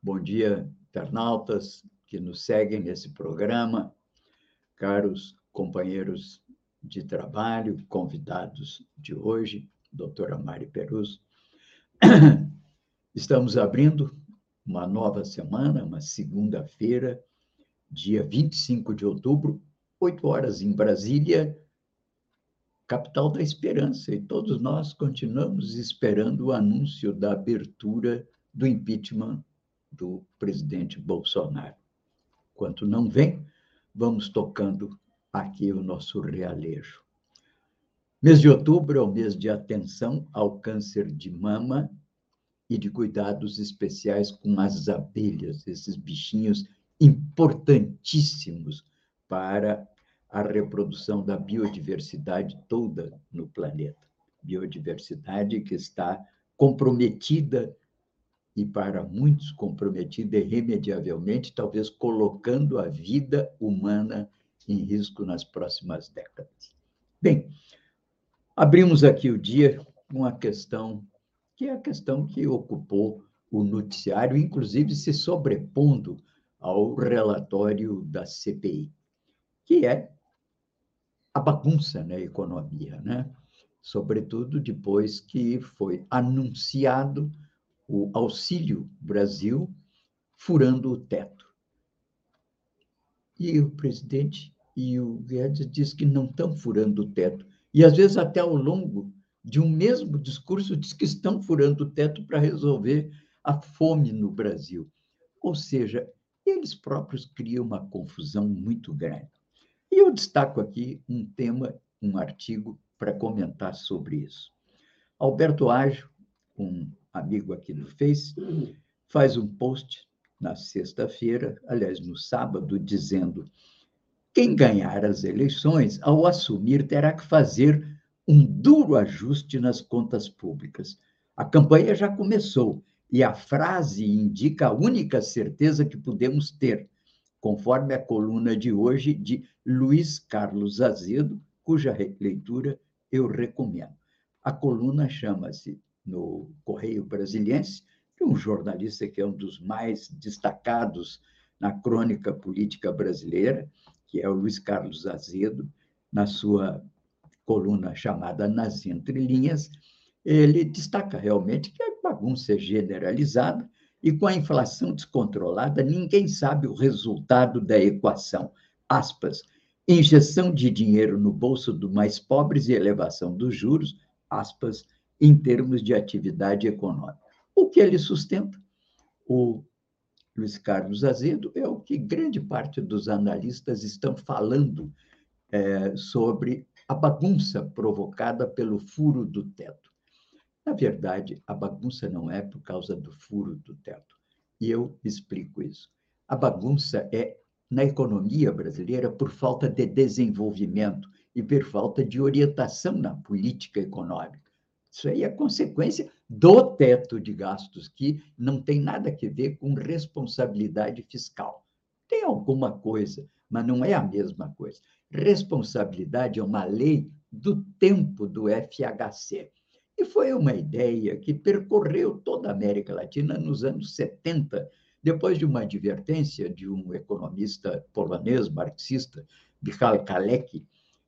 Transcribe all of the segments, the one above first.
Bom dia, internautas que nos seguem nesse programa, caros companheiros de trabalho, convidados de hoje, doutora Mari Perus. Estamos abrindo uma nova semana, uma segunda-feira, dia 25 de outubro, 8 horas em Brasília, capital da esperança, e todos nós continuamos esperando o anúncio da abertura do impeachment do presidente Bolsonaro. Enquanto não vem, vamos tocando aqui o nosso realejo. Mês de outubro é o mês de atenção ao câncer de mama e de cuidados especiais com as abelhas, esses bichinhos importantíssimos para a reprodução da biodiversidade toda no planeta. Biodiversidade que está comprometida e para muitos comprometida irremediavelmente, talvez colocando a vida humana em risco nas próximas décadas. Bem, abrimos aqui o dia com a questão que é a questão que ocupou o noticiário, inclusive se sobrepondo ao relatório da CPI, que é a bagunça na economia, né? Sobretudo depois que foi anunciado o Auxílio Brasil furando o teto. E o presidente e o Guedes diz que não estão furando o teto. E, às vezes, até ao longo de um mesmo discurso, diz que estão furando o teto para resolver a fome no Brasil. Ou seja, eles próprios criam uma confusão muito grande. E eu destaco aqui um tema, um artigo para comentar sobre isso. Alberto Ágio, um amigo aqui no Face, faz um post na sexta-feira, aliás, no sábado, dizendo: quem ganhar as eleições, ao assumir, terá que fazer um duro ajuste nas contas públicas. A campanha já começou e a frase indica a única certeza que podemos ter, conforme a coluna de hoje de Luiz Carlos Azedo, cuja leitura eu recomendo. A coluna chama-se no Correio Brasiliense, de um jornalista que é um dos mais destacados na crônica política brasileira, que é o Luiz Carlos Azedo, na sua coluna chamada Nas Entrelinhas, ele destaca realmente que a bagunça é generalizada e com a inflação descontrolada, ninguém sabe o resultado da equação. Aspas, injeção de dinheiro no bolso dos mais pobres e elevação dos juros, aspas, em termos de atividade econômica. O que ele sustenta, o Luiz Carlos Azedo, é o que grande parte dos analistas estão falando é, sobre a bagunça provocada pelo furo do teto. Na verdade, a bagunça não é por causa do furo do teto. E eu explico isso. A bagunça é na economia brasileira por falta de desenvolvimento e por falta de orientação na política econômica. Isso aí é consequência do teto de gastos, que não tem nada a ver com responsabilidade fiscal. Tem alguma coisa, mas não é a mesma coisa. Responsabilidade é uma lei do tempo do FHC. E foi uma ideia que percorreu toda a América Latina nos anos 70, depois de uma advertência de um economista polonês, marxista, Michal Kalecki,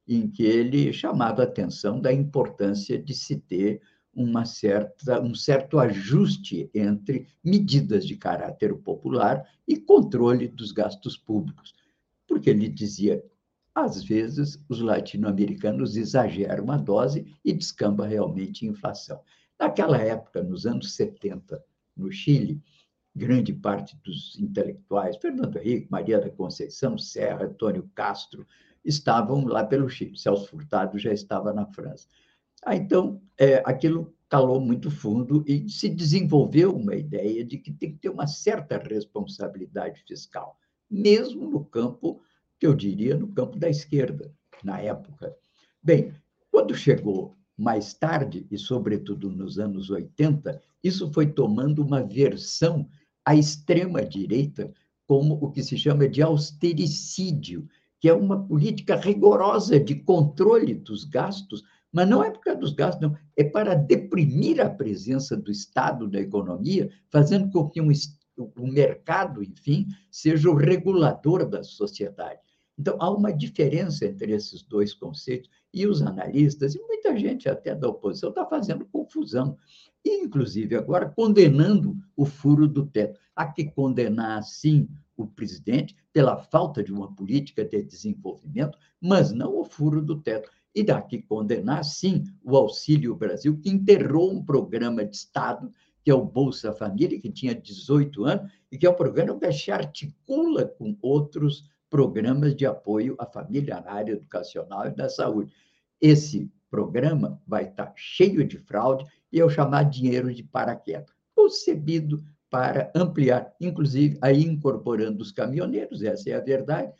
em que ele chamava a atenção da importância de se ter uma certa, um certo ajuste entre medidas de caráter popular e controle dos gastos públicos. Porque ele dizia, às vezes, os latino-americanos exageram a dose e descamba realmente inflação. Naquela época, nos anos 70, no Chile, grande parte dos intelectuais, Fernando Henrique, Maria da Conceição, Serra, Antônio Castro, estavam lá pelo Chile. Celso Furtado já estava na França. Ah, então, é, aquilo calou muito fundo e se desenvolveu uma ideia de que tem que ter uma certa responsabilidade fiscal, mesmo no campo, que eu diria, no campo da esquerda, na época. Bem, quando chegou mais tarde, e sobretudo nos anos 80, isso foi tomando uma versão à extrema-direita, como o que se chama de austericídio, que é uma política rigorosa de controle dos gastos, mas não é por causa dos gastos, não, é para deprimir a presença do Estado na economia, fazendo com que um, o mercado, enfim, seja o regulador da sociedade. Então, há uma diferença entre esses dois conceitos, e os analistas, e muita gente até da oposição, está fazendo confusão. Inclusive, agora condenando o furo do teto. Há que condenar, sim, o presidente pela falta de uma política de desenvolvimento, mas não o furo do teto. E dá que condenar, sim, o Auxílio Brasil, que enterrou um programa de Estado, que é o Bolsa Família, que tinha 18 anos, e que é um programa que se articula com outros programas de apoio à família na área educacional e da saúde. Esse programa vai estar cheio de fraude e o chamado dinheiro de paraquedas, concebido para ampliar, inclusive aí incorporando os caminhoneiros, essa é a verdade,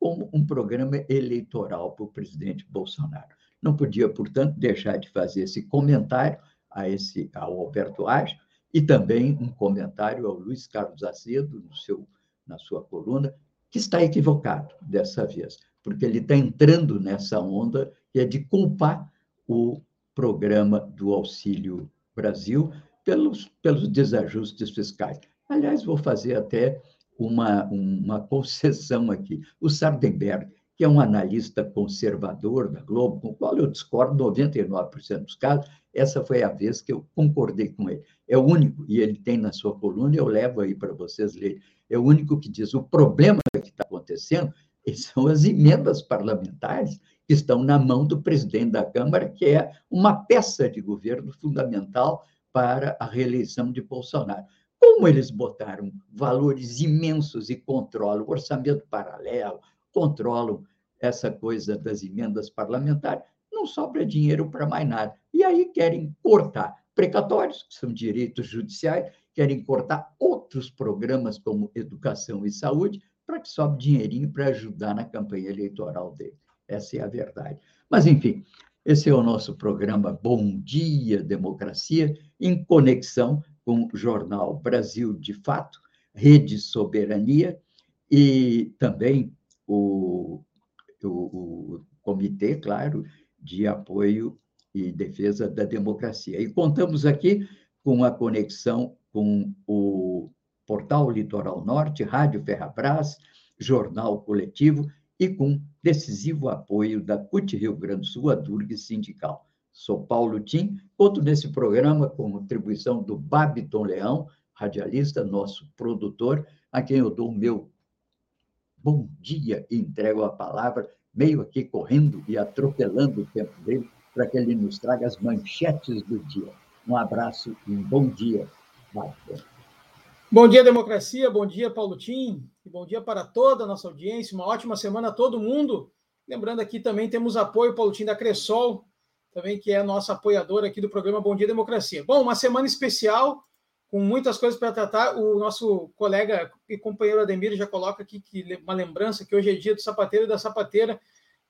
como um programa eleitoral para o presidente Bolsonaro. Não podia, portanto, deixar de fazer esse comentário a esse ao Alberto Age e também um comentário ao Luiz Carlos Azedo no seu na sua coluna que está equivocado dessa vez, porque ele está entrando nessa onda que é de culpar o programa do Auxílio Brasil pelos, pelos desajustes fiscais. Aliás, vou fazer até uma, uma concessão aqui. O Sardenberg, que é um analista conservador da Globo, com o qual eu discordo 99% dos casos, essa foi a vez que eu concordei com ele. É o único, e ele tem na sua coluna, eu levo aí para vocês lerem, é o único que diz: o problema que está acontecendo são as emendas parlamentares que estão na mão do presidente da Câmara, que é uma peça de governo fundamental para a reeleição de Bolsonaro. Como eles botaram valores imensos e controlam o orçamento paralelo, controlam essa coisa das emendas parlamentares, não sobra dinheiro para mais nada. E aí querem cortar precatórios, que são direitos judiciais, querem cortar outros programas como educação e saúde, para que sobe dinheirinho para ajudar na campanha eleitoral dele. Essa é a verdade. Mas, enfim, esse é o nosso programa Bom Dia Democracia, em conexão com o jornal Brasil de Fato, Rede Soberania e também o, o, o Comitê, claro, de Apoio e Defesa da Democracia. E contamos aqui com a conexão com o Portal Litoral Norte, Rádio Ferrabras, Jornal Coletivo e com decisivo apoio da CUT Rio Grande do Sul, a Durg Sindical. Sou Paulo Tim, conto nesse programa com contribuição do Babiton Leão, radialista, nosso produtor, a quem eu dou o meu bom dia e entrego a palavra, meio aqui correndo e atropelando o tempo dele, para que ele nos traga as manchetes do dia. Um abraço e um bom dia. Babiton. Bom dia, democracia. Bom dia, Paulo Tim. E bom dia para toda a nossa audiência. Uma ótima semana a todo mundo. Lembrando aqui também temos apoio, Paulo Tim, da Cressol, também que é nossa apoiadora aqui do programa Bom Dia Democracia. Bom, uma semana especial, com muitas coisas para tratar. O nosso colega e companheiro Ademir já coloca aqui que uma lembrança que hoje é dia do sapateiro e da sapateira,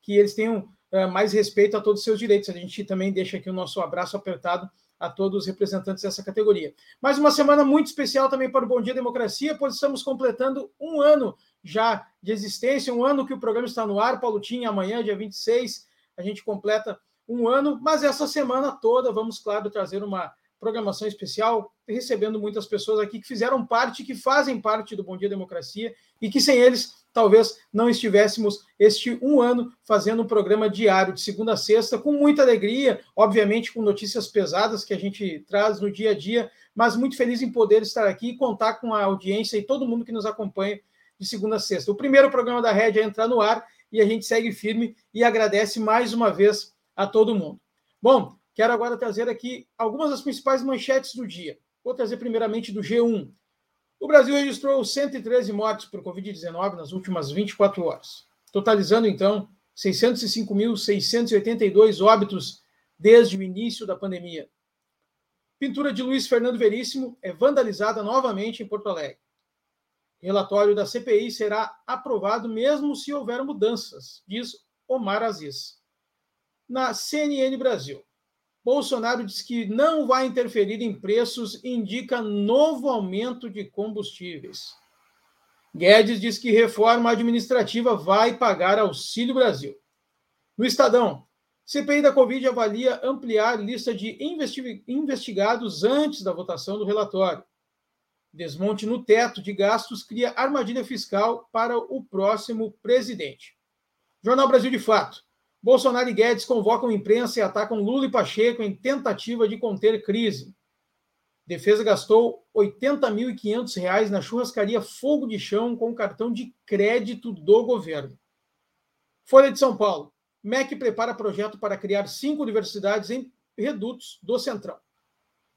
que eles tenham uh, mais respeito a todos os seus direitos. A gente também deixa aqui o nosso abraço apertado a todos os representantes dessa categoria. Mais uma semana muito especial também para o Bom Dia Democracia, pois estamos completando um ano já de existência, um ano que o programa está no ar. Paulo Tinha, amanhã, dia 26, a gente completa um ano, mas essa semana toda vamos, claro, trazer uma programação especial, recebendo muitas pessoas aqui que fizeram parte, que fazem parte do Bom Dia Democracia e que sem eles talvez não estivéssemos este um ano fazendo um programa diário, de segunda a sexta, com muita alegria, obviamente com notícias pesadas que a gente traz no dia a dia, mas muito feliz em poder estar aqui e contar com a audiência e todo mundo que nos acompanha de segunda a sexta. O primeiro programa da Rede é entrar no ar e a gente segue firme e agradece mais uma vez a todo mundo. Bom, quero agora trazer aqui algumas das principais manchetes do dia. Vou trazer primeiramente do G1. O Brasil registrou 113 mortes por Covid-19 nas últimas 24 horas, totalizando então 605.682 óbitos desde o início da pandemia. Pintura de Luiz Fernando Veríssimo é vandalizada novamente em Porto Alegre. Relatório da CPI será aprovado mesmo se houver mudanças, diz Omar Aziz. Na CNN Brasil, Bolsonaro diz que não vai interferir em preços indica novo aumento de combustíveis. Guedes diz que reforma administrativa vai pagar Auxílio Brasil. No Estadão, CPI da Covid avalia ampliar lista de investigados antes da votação do relatório. Desmonte no teto de gastos cria armadilha fiscal para o próximo presidente. Jornal Brasil de Fato. Bolsonaro e Guedes convocam imprensa e atacam Lula e Pacheco em tentativa de conter crise. Defesa gastou R$ 80.500 na churrascaria Fogo de Chão com cartão de crédito do governo. Folha de São Paulo. MEC prepara projeto para criar cinco universidades em redutos do Centrão.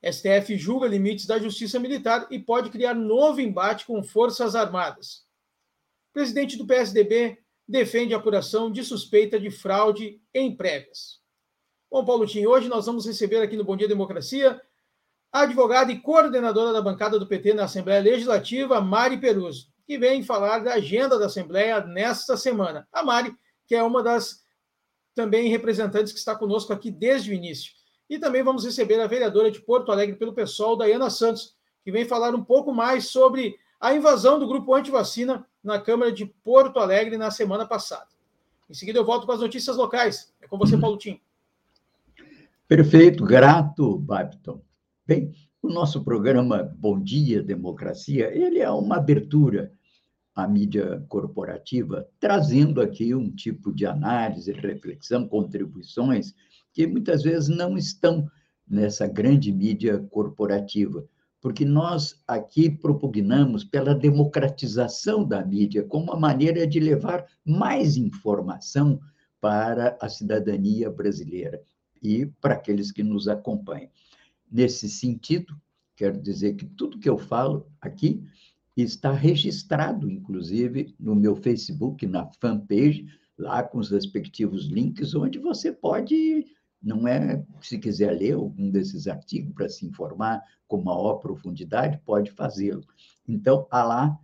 STF julga limites da justiça militar e pode criar novo embate com Forças Armadas. Presidente do PSDB defende a apuração de suspeita de fraude em prévias. Bom, Paulo Tim, hoje nós vamos receber aqui no Bom Dia Democracia a advogada e coordenadora da bancada do PT na Assembleia Legislativa, Mari Peruso, que vem falar da agenda da Assembleia nesta semana. A Mari, que é uma das também representantes que está conosco aqui desde o início. E também vamos receber a vereadora de Porto Alegre pelo PSOL, Dayana Santos, que vem falar um pouco mais sobre a invasão do grupo anti-vacina na Câmara de Porto Alegre na semana passada. Em seguida, eu volto com as notícias locais. É com você, Paulo Tim. Perfeito, grato, Babton. Bem, o nosso programa Bom Dia Democracia, ele é uma abertura à mídia corporativa, trazendo aqui um tipo de análise, reflexão, contribuições que muitas vezes não estão nessa grande mídia corporativa porque nós aqui propugnamos pela democratização da mídia como uma maneira de levar mais informação para a cidadania brasileira e para aqueles que nos acompanham. Nesse sentido, quero dizer que tudo que eu falo aqui está registrado, inclusive, no meu Facebook, na fanpage, lá com os respectivos links, onde você pode não é, se quiser ler algum desses artigos para se informar com maior profundidade, pode fazê-lo. Então, lá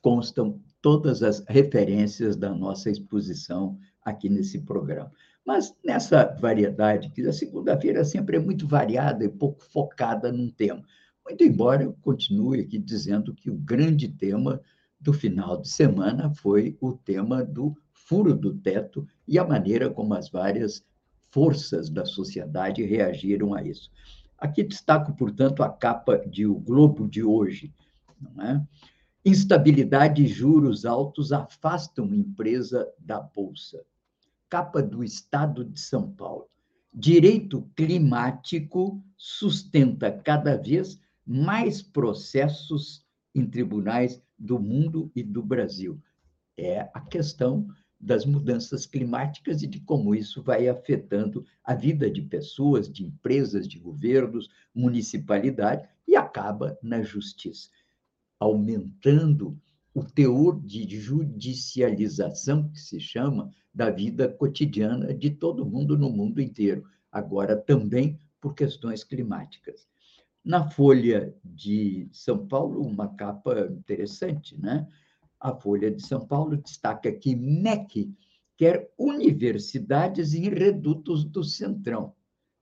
constam todas as referências da nossa exposição aqui nesse programa. Mas nessa variedade, que a segunda-feira sempre é muito variada e pouco focada num tema. Muito embora eu continue aqui dizendo que o grande tema do final de semana foi o tema do furo do teto e a maneira como as várias forças da sociedade reagiram a isso. Aqui destaco, portanto, a capa de O Globo de hoje. É? Instabilidade e juros altos afastam empresa da Bolsa. Capa do Estado de São Paulo. Direito climático sustenta cada vez mais processos em tribunais do mundo e do Brasil. É a questão das mudanças climáticas e de como isso vai afetando a vida de pessoas, de empresas, de governos, municipalidade e acaba na justiça, aumentando o teor de judicialização, que se chama, da vida cotidiana de todo mundo no mundo inteiro, agora também por questões climáticas. Na Folha de São Paulo, uma capa interessante, né? A Folha de São Paulo destaca que MEC quer universidades em redutos do Centrão.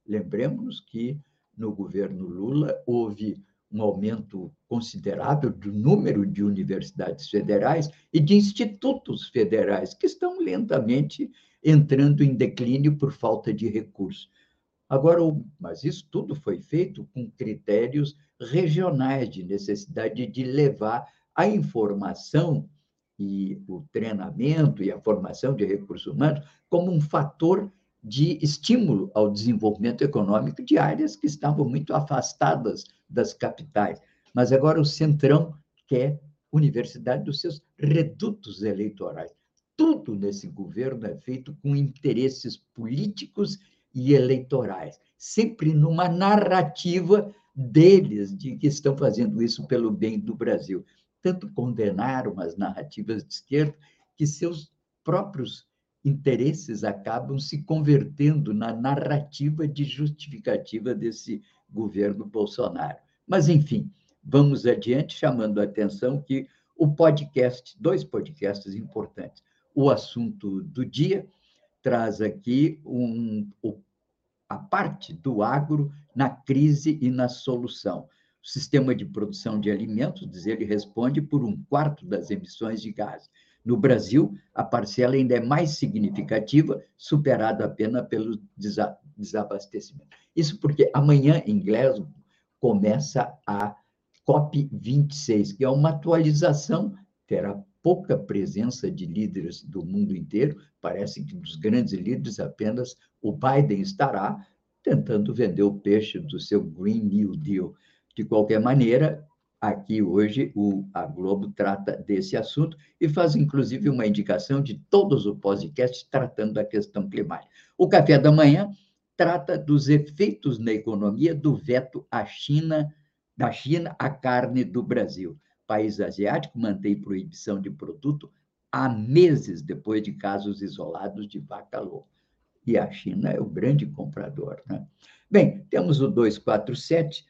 Lembremos que no governo Lula houve um aumento considerável do número de universidades federais e de institutos federais que estão lentamente entrando em declínio por falta de recursos. Agora, mas isso tudo foi feito com critérios regionais de necessidade de levar a informação e o treinamento e a formação de recursos humanos como um fator de estímulo ao desenvolvimento econômico de áreas que estavam muito afastadas das capitais. Mas agora o Centrão quer universidade dos seus redutos eleitorais. Tudo nesse governo é feito com interesses políticos e eleitorais, sempre numa narrativa deles de que estão fazendo isso pelo bem do Brasil. Tanto condenaram as narrativas de esquerda que seus próprios interesses acabam se convertendo na narrativa de justificativa desse governo Bolsonaro. Mas, enfim, vamos adiante, chamando a atenção que o podcast, dois podcasts importantes. O assunto do dia traz aqui um, a parte do agro na crise e na solução. O sistema de produção de alimentos, diz ele, responde por um quarto das emissões de gás. No Brasil, a parcela ainda é mais significativa, superada apenas pelo desabastecimento. Isso porque amanhã, em Glasgow, começa a COP26, que é uma atualização, terá pouca presença de líderes do mundo inteiro, parece que dos grandes líderes apenas o Biden estará tentando vender o peixe do seu Green New Deal. De qualquer maneira, aqui hoje o, a Globo trata desse assunto e faz inclusive uma indicação de todos os podcasts tratando da questão climática. O café da manhã trata dos efeitos na economia do veto à China, da China à carne do Brasil país asiático mantém proibição de produto há meses depois de casos isolados de vaca louca. E a China é o grande comprador. Né? Bem, temos o 247,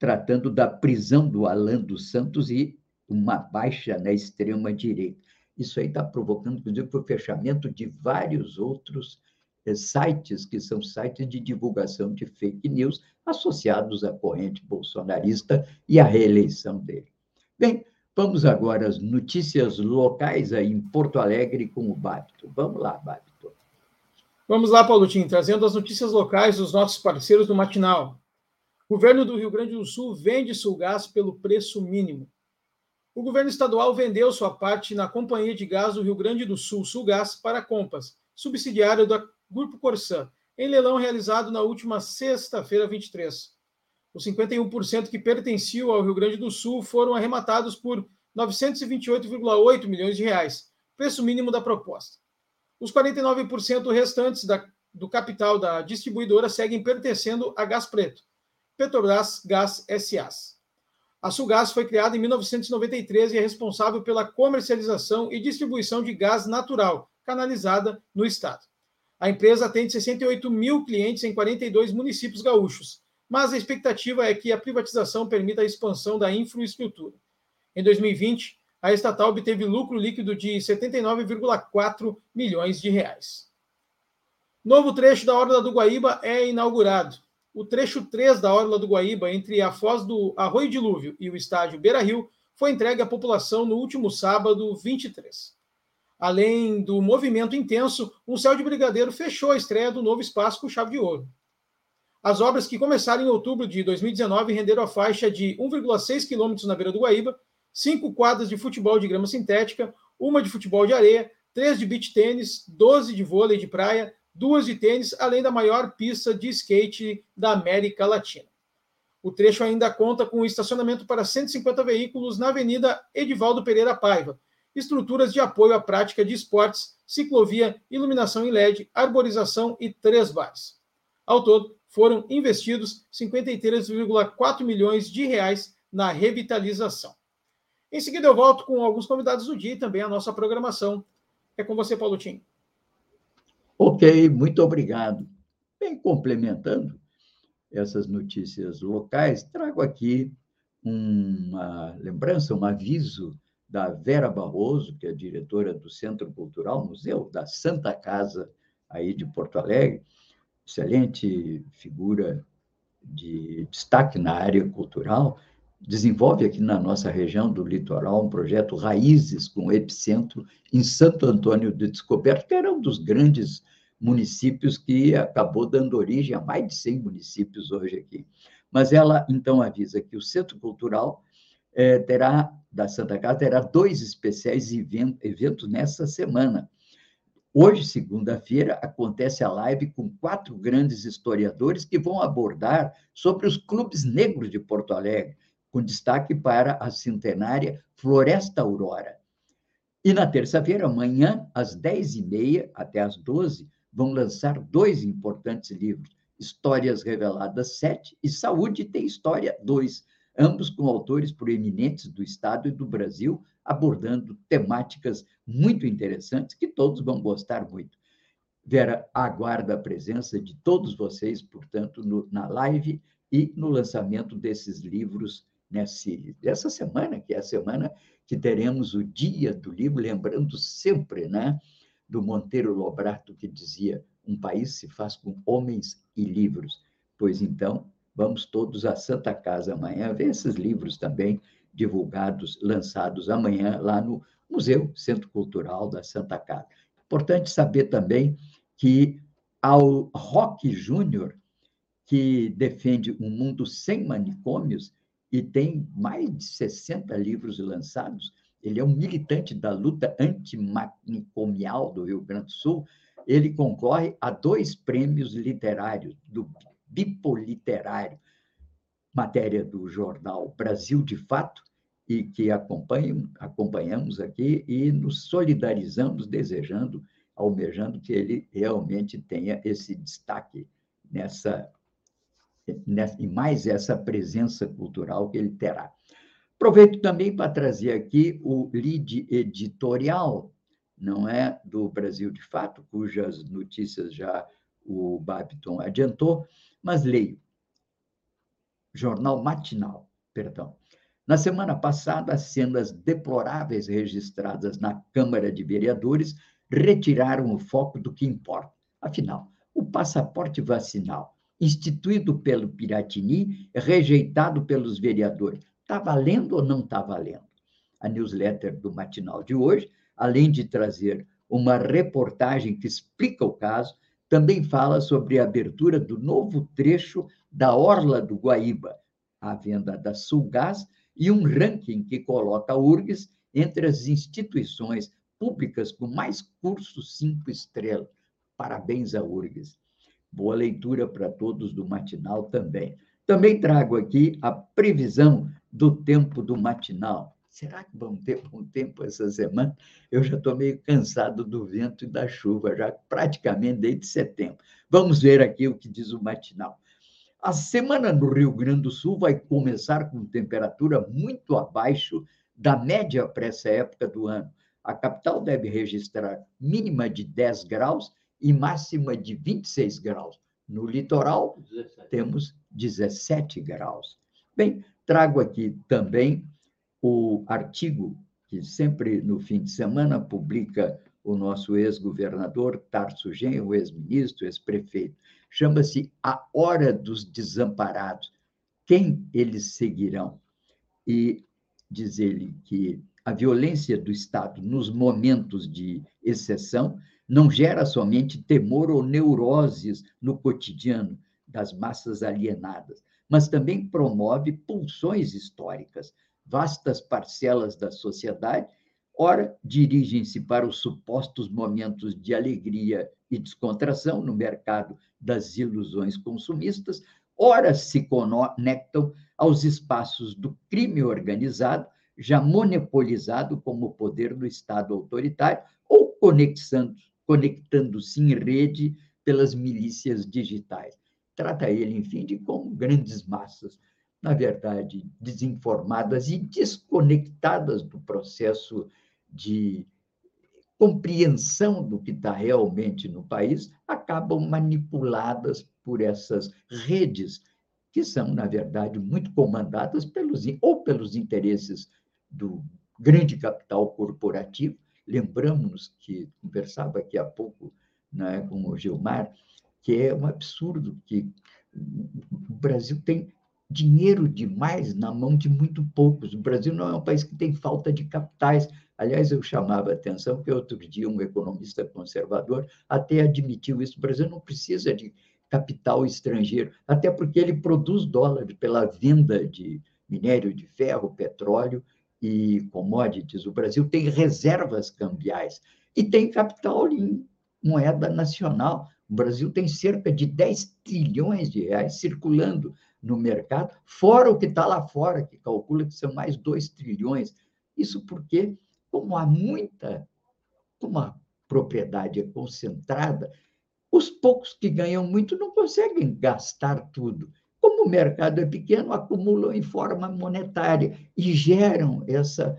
tratando da prisão do Alan dos Santos e uma baixa na extrema-direita. Isso aí está provocando, inclusive, o fechamento de vários outros eh, sites, que são sites de divulgação de fake news associados à corrente bolsonarista e à reeleição dele. Bem, vamos agora às notícias locais aí em Porto Alegre com o Babito. Vamos lá, Babito. Vamos lá, Paulotinho, trazendo as notícias locais dos nossos parceiros do Matinal. Governo do Rio Grande do Sul vende Sulgás pelo preço mínimo. O governo estadual vendeu sua parte na Companhia de Gás do Rio Grande do Sul, Sulgás, para a Compass, subsidiário do Grupo Corsã, em leilão realizado na última sexta-feira, 23. Os 51% que pertenciam ao Rio Grande do Sul foram arrematados por 928,8 milhões de reais, preço mínimo da proposta. Os 49% restantes da, do capital da distribuidora seguem pertencendo a Gás Preto, Petrobras Gás SA. A Sulgás foi criada em 1993 e é responsável pela comercialização e distribuição de gás natural canalizada no estado. A empresa atende 68 mil clientes em 42 municípios gaúchos, mas a expectativa é que a privatização permita a expansão da infraestrutura. Em 2020, a estatal obteve lucro líquido de 79,4 milhões de reais. Novo trecho da Orla do Guaíba é inaugurado. O trecho 3 da Orla do Guaíba, entre a foz do Arroio Dilúvio e o estádio Beira Rio, foi entregue à população no último sábado, 23. Além do movimento intenso, um céu de brigadeiro fechou a estreia do novo espaço com chave de ouro. As obras que começaram em outubro de 2019 renderam a faixa de 1,6 quilômetros na beira do Guaíba, cinco quadras de futebol de grama sintética, uma de futebol de areia, três de beach tênis, 12 de vôlei de praia, duas de tênis, além da maior pista de skate da América Latina. O trecho ainda conta com estacionamento para 150 veículos na Avenida Edivaldo Pereira Paiva, estruturas de apoio à prática de esportes, ciclovia, iluminação em LED, arborização e três bares. Ao todo, foram investidos 53,4 milhões de reais na revitalização. Em seguida, eu volto com alguns convidados do dia e também a nossa programação. É com você, Paulo Tim. Ok, muito obrigado. Bem, complementando essas notícias locais, trago aqui uma lembrança, um aviso da Vera Barroso, que é diretora do Centro Cultural Museu da Santa Casa, aí de Porto Alegre, excelente figura de destaque na área cultural, desenvolve aqui na nossa região do litoral um projeto Raízes, com epicentro em Santo Antônio de Descoberto, que era um dos grandes municípios que acabou dando origem a mais de 100 municípios hoje aqui. Mas ela, então, avisa que o Centro Cultural é, terá, da Santa Casa, terá dois especiais eventos nessa semana. Hoje, segunda-feira, acontece a live com quatro grandes historiadores que vão abordar sobre os clubes negros de Porto Alegre, com destaque para a centenária Floresta Aurora. E na terça-feira, amanhã, às 10h30 até às 12 vão lançar dois importantes livros, Histórias Reveladas 7 e Saúde tem História 2, ambos com autores proeminentes do Estado e do Brasil, abordando temáticas muito interessantes que todos vão gostar muito. Vera, aguarda a presença de todos vocês, portanto, no, na live e no lançamento desses livros nesse, essa semana, que é a semana que teremos o Dia do Livro, lembrando sempre né, do Monteiro Lobrato, que dizia: um país se faz com homens e livros. Pois então, vamos todos à Santa Casa amanhã ver esses livros também divulgados, lançados amanhã lá no Museu Centro Cultural da Santa Casa. Importante saber também que ao Rock Júnior, que defende um mundo sem manicômios e tem mais de 60 livros lançados, ele é um militante da luta antimanicomial do Rio Grande do Sul, ele concorre a dois prêmios literários do Bipoliterário, matéria do jornal Brasil de Fato, e que acompanhamos aqui e nos solidarizamos, desejando, almejando que ele realmente tenha esse destaque nessa e mais essa presença cultural que ele terá. Aproveito também para trazer aqui o lead editorial, não é, do Brasil de Fato, cujas notícias já o Babiton adiantou, mas leio. Jornal matinal, perdão. Na semana passada, as cenas deploráveis registradas na Câmara de Vereadores retiraram o foco do que importa. Afinal, o passaporte vacinal, instituído pelo Piratini, rejeitado pelos vereadores, está valendo ou não está valendo? A newsletter do matinal de hoje, além de trazer uma reportagem que explica o caso, também fala sobre a abertura do novo trecho da Orla do Guaíba, a venda da Sulgás e um ranking que coloca a URGS entre as instituições públicas com mais cursos cinco estrelas. Parabéns à URGS. Boa leitura para todos do matinal também. Também trago aqui a previsão do tempo do matinal. Será que vamos ter bom tempo essa semana? Eu já estou meio cansado do vento e da chuva, já praticamente desde setembro. Vamos ver aqui o que diz o matinal. A semana no Rio Grande do Sul vai começar com temperatura muito abaixo da média para essa época do ano. A capital deve registrar mínima de 10 graus e máxima de 26 graus. No litoral, 17. temos 17 graus. Bem, trago aqui também o artigo que sempre no fim de semana publica o nosso ex-governador Tarso Genro, ex-ministro, ex-prefeito chama-se A Hora dos Desamparados. Quem eles seguirão? E diz ele que a violência do Estado nos momentos de exceção não gera somente temor ou neuroses no cotidiano das massas alienadas, mas também promove pulsões históricas. Vastas parcelas da sociedade, ora dirigem-se para os supostos momentos de alegria e descontração no mercado das ilusões consumistas, ora se conectam aos espaços do crime organizado, já monopolizado como poder do Estado autoritário, ou conectando-se em rede pelas milícias digitais. Trata ele, enfim, de como grandes massas, na verdade, desinformadas e desconectadas do processo de compreensão do que está realmente no país, acabam manipuladas por essas redes, que são, na verdade, muito comandadas pelos, ou pelos interesses do grande capital corporativo. Lembramos que conversava aqui há pouco né, com o Gilmar, que é um absurdo que o Brasil tem dinheiro demais na mão de muito poucos. O Brasil não é um país que tem falta de capitais, Aliás, eu chamava a atenção que outro dia um economista conservador até admitiu isso. O Brasil não precisa de capital estrangeiro, até porque ele produz dólares pela venda de minério de ferro, petróleo e commodities. O Brasil tem reservas cambiais e tem capital em moeda nacional. O Brasil tem cerca de 10 trilhões de reais circulando no mercado, fora o que está lá fora, que calcula que são mais 2 trilhões. Isso porque como há muita, como a propriedade é concentrada, os poucos que ganham muito não conseguem gastar tudo. Como o mercado é pequeno, acumulam em forma monetária e geram essa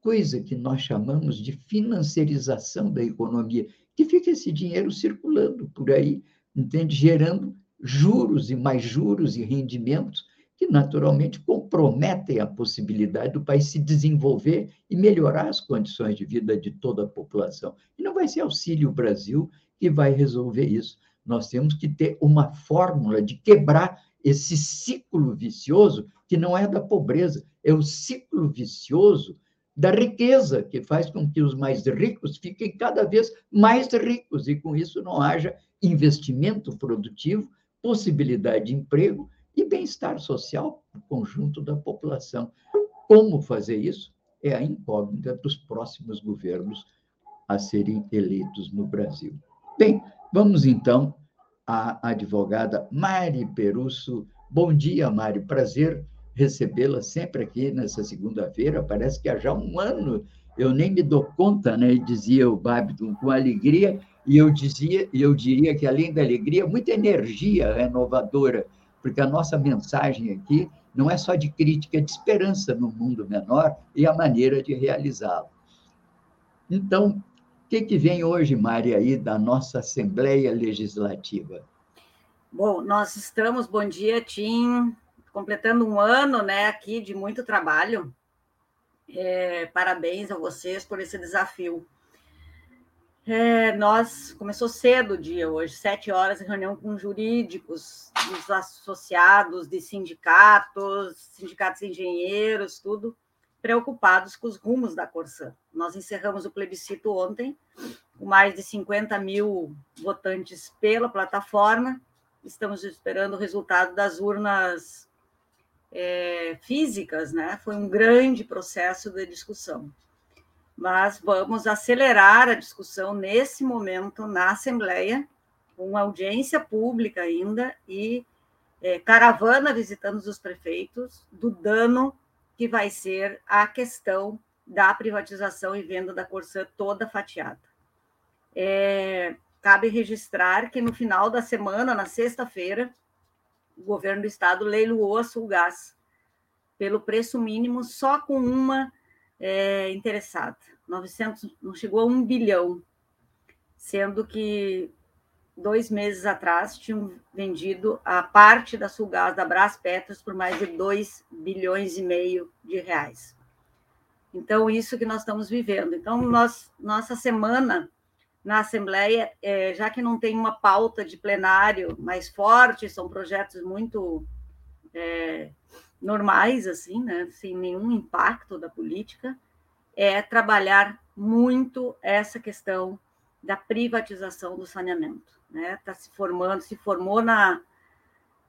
coisa que nós chamamos de financiarização da economia, que fica esse dinheiro circulando por aí, entende? Gerando juros e mais juros e rendimentos que naturalmente comprometem a possibilidade do país se desenvolver e melhorar as condições de vida de toda a população. E não vai ser Auxílio Brasil que vai resolver isso. Nós temos que ter uma fórmula de quebrar esse ciclo vicioso, que não é da pobreza, é o ciclo vicioso da riqueza, que faz com que os mais ricos fiquem cada vez mais ricos e, com isso, não haja investimento produtivo, possibilidade de emprego e bem-estar social para o conjunto da população. Como fazer isso? É a incógnita dos próximos governos a serem eleitos no Brasil. Bem, vamos então à advogada Mari Perusso. Bom dia, Mari. Prazer recebê-la sempre aqui nessa segunda-feira. Parece que há já um ano eu nem me dou conta, né? Dizia o Babiton com alegria, e eu dizia, eu diria que além da alegria, muita energia renovadora porque a nossa mensagem aqui não é só de crítica, é de esperança no mundo menor e a maneira de realizá-lo. Então, o que, que vem hoje, Maria, aí da nossa Assembleia Legislativa? Bom, nós estamos, bom dia, Tim, completando um ano né, aqui de muito trabalho. É, parabéns a vocês por esse desafio. É, nós começou cedo o dia hoje, sete horas, reunião com jurídicos, dos associados de sindicatos, sindicatos de engenheiros, tudo preocupados com os rumos da Corsã. Nós encerramos o plebiscito ontem, com mais de 50 mil votantes pela plataforma. Estamos esperando o resultado das urnas é, físicas, né? Foi um grande processo de discussão mas vamos acelerar a discussão nesse momento na Assembleia, com audiência pública ainda e é, caravana visitando os prefeitos do dano que vai ser a questão da privatização e venda da Corsã toda fatiada. É, cabe registrar que no final da semana, na sexta-feira, o governo do estado leiloou a Sulgás pelo preço mínimo só com uma é, interessada. 900, não chegou a um bilhão, sendo que dois meses atrás tinham vendido a parte da Sulgás da Brás Petros por mais de 2 bilhões e meio de reais. Então, isso que nós estamos vivendo. Então, nós, nossa semana na Assembleia, é, já que não tem uma pauta de plenário mais forte, são projetos muito é, normais, assim, né, sem nenhum impacto da política, é trabalhar muito essa questão da privatização do saneamento. Né? Tá se formando, se formou na,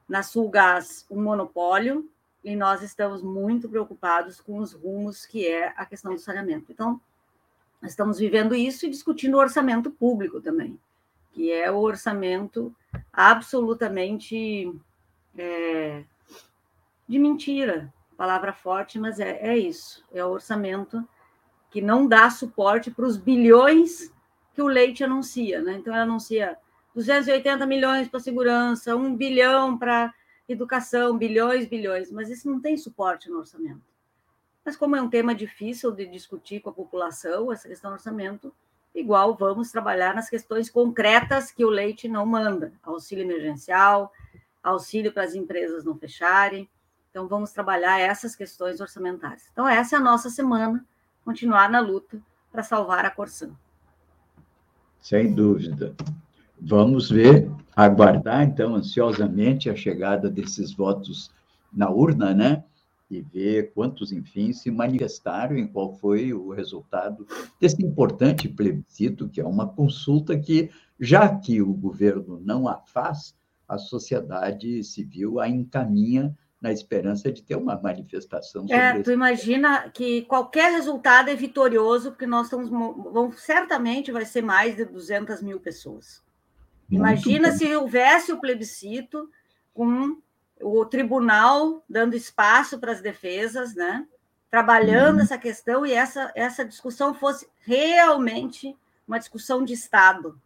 na Sulgás um monopólio, e nós estamos muito preocupados com os rumos que é a questão do saneamento. Então, estamos vivendo isso e discutindo o orçamento público também, que é o orçamento absolutamente é, de mentira, palavra forte, mas é, é isso, é o orçamento que não dá suporte para os bilhões que o Leite anuncia. Né? Então, ele anuncia 280 milhões para segurança, 1 bilhão para educação, bilhões, bilhões, mas isso não tem suporte no orçamento. Mas, como é um tema difícil de discutir com a população, essa questão do orçamento, igual vamos trabalhar nas questões concretas que o Leite não manda: auxílio emergencial, auxílio para as empresas não fecharem. Então, vamos trabalhar essas questões orçamentárias. Então, essa é a nossa semana continuar na luta para salvar a Corsã. Sem dúvida. Vamos ver, aguardar, então, ansiosamente a chegada desses votos na urna, né? E ver quantos, enfim, se manifestaram e qual foi o resultado desse importante plebiscito, que é uma consulta que, já que o governo não a faz, a sociedade civil a encaminha na esperança de ter uma manifestação sobre é, Tu imagina que qualquer resultado é vitorioso, porque nós estamos. Vamos, certamente vai ser mais de 200 mil pessoas. Muito imagina bom. se houvesse o plebiscito com o tribunal dando espaço para as defesas, né? trabalhando hum. essa questão e essa, essa discussão fosse realmente uma discussão de Estado,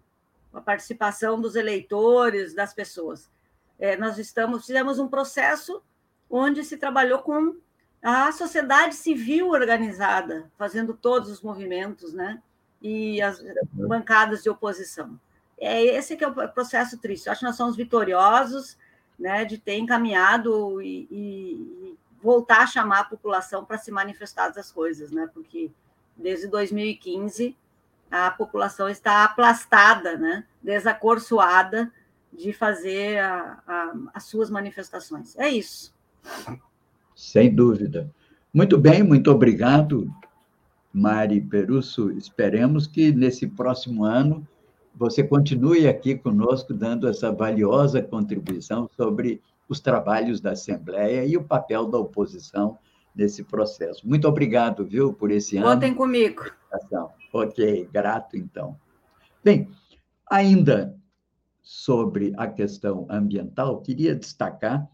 com a participação dos eleitores, das pessoas. É, nós estamos fizemos um processo onde se trabalhou com a sociedade civil organizada, fazendo todos os movimentos, né? E as bancadas de oposição. É esse que é o processo triste. Eu acho que nós somos vitoriosos, né, de ter encaminhado e, e voltar a chamar a população para se manifestar das coisas, né, porque desde 2015 a população está aplastada, né, desacorçoada de fazer a, a, as suas manifestações. É isso. Sem dúvida. Muito bem, muito obrigado, Mari Perusso. Esperemos que nesse próximo ano você continue aqui conosco, dando essa valiosa contribuição sobre os trabalhos da Assembleia e o papel da oposição nesse processo. Muito obrigado, viu, por esse ano. Contem comigo. Ok, grato, então. Bem, ainda sobre a questão ambiental, queria destacar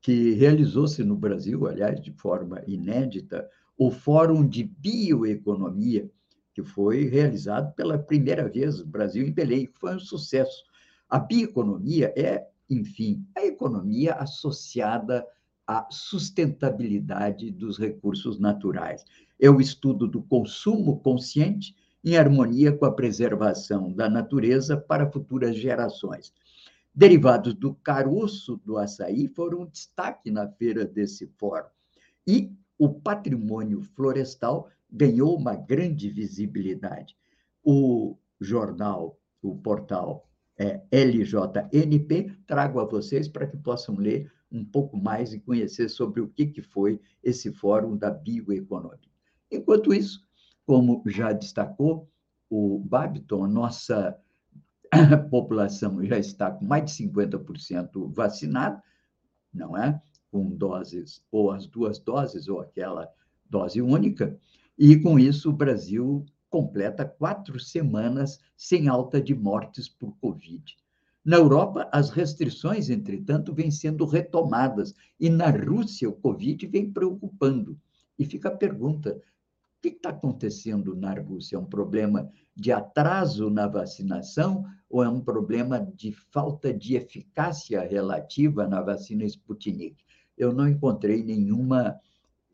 que realizou-se no Brasil, aliás, de forma inédita, o Fórum de Bioeconomia, que foi realizado pela primeira vez no Brasil, em Belém, que foi um sucesso. A bioeconomia é, enfim, a economia associada à sustentabilidade dos recursos naturais. É o estudo do consumo consciente em harmonia com a preservação da natureza para futuras gerações. Derivados do caroço do açaí foram um destaque na feira desse fórum. E o patrimônio florestal ganhou uma grande visibilidade. O jornal, o portal é, LJNP, trago a vocês para que possam ler um pouco mais e conhecer sobre o que, que foi esse Fórum da Bioeconomia. Enquanto isso, como já destacou o Babiton, nossa população já está com mais de 50% vacinada, não é? Com doses, ou as duas doses, ou aquela dose única, e com isso o Brasil completa quatro semanas sem alta de mortes por Covid. Na Europa, as restrições, entretanto, vêm sendo retomadas, e na Rússia o Covid vem preocupando. E fica a pergunta: o que está acontecendo na Rússia? É um problema de atraso na vacinação ou é um problema de falta de eficácia relativa na vacina Sputnik? Eu não encontrei nenhuma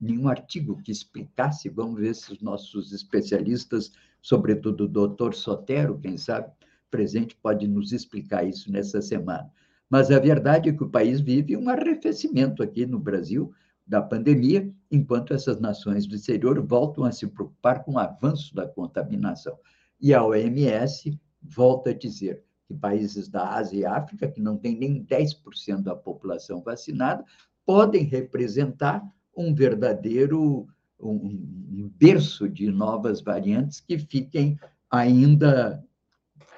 nenhum artigo que explicasse, vamos ver se os nossos especialistas, sobretudo o doutor Sotero, quem sabe, presente, pode nos explicar isso nessa semana. Mas a verdade é que o país vive um arrefecimento aqui no Brasil da pandemia, enquanto essas nações do exterior voltam a se preocupar com o avanço da contaminação. E a OMS volta a dizer que países da Ásia e África, que não têm nem 10% da população vacinada, podem representar um verdadeiro um, berço de novas variantes que fiquem ainda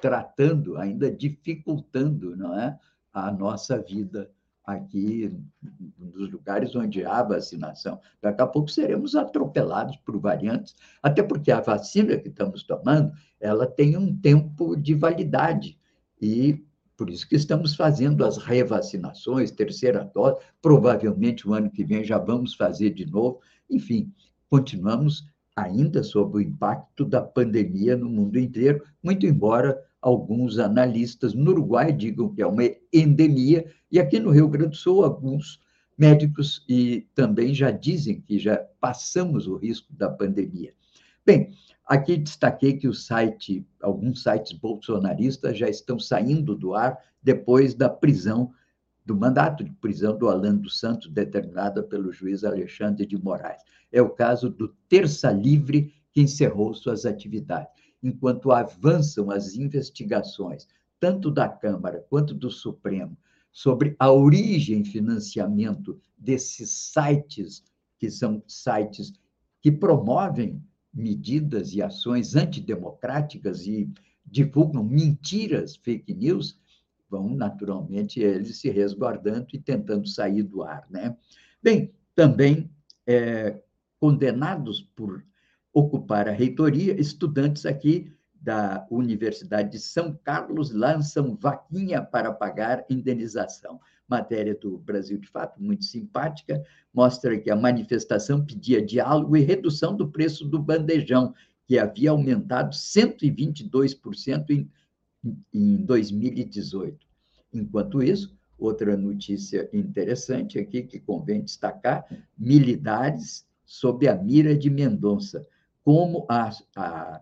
tratando, ainda dificultando, não é, a nossa vida aqui nos lugares onde há vacinação. Daqui a pouco seremos atropelados por variantes, até porque a vacina que estamos tomando, ela tem um tempo de validade e por isso que estamos fazendo as revacinações, terceira dose, provavelmente o ano que vem já vamos fazer de novo. Enfim, continuamos ainda sob o impacto da pandemia no mundo inteiro, muito embora alguns analistas no Uruguai digam que é uma endemia, e aqui no Rio Grande do Sul, alguns médicos e também já dizem que já passamos o risco da pandemia. Bem, Aqui destaquei que o site, alguns sites bolsonaristas já estão saindo do ar depois da prisão, do mandato de prisão do Alan dos Santos, determinada pelo juiz Alexandre de Moraes. É o caso do Terça Livre, que encerrou suas atividades. Enquanto avançam as investigações, tanto da Câmara quanto do Supremo, sobre a origem e financiamento desses sites, que são sites que promovem medidas e ações antidemocráticas e divulgam mentiras, fake news, vão naturalmente eles se resguardando e tentando sair do ar, né? Bem, também é, condenados por ocupar a reitoria, estudantes aqui da Universidade de São Carlos lançam vaquinha para pagar indenização matéria do Brasil de Fato, muito simpática, mostra que a manifestação pedia diálogo e redução do preço do bandejão, que havia aumentado 122% em, em 2018. Enquanto isso, outra notícia interessante aqui que convém destacar: militares sob a mira de Mendonça, como a, a,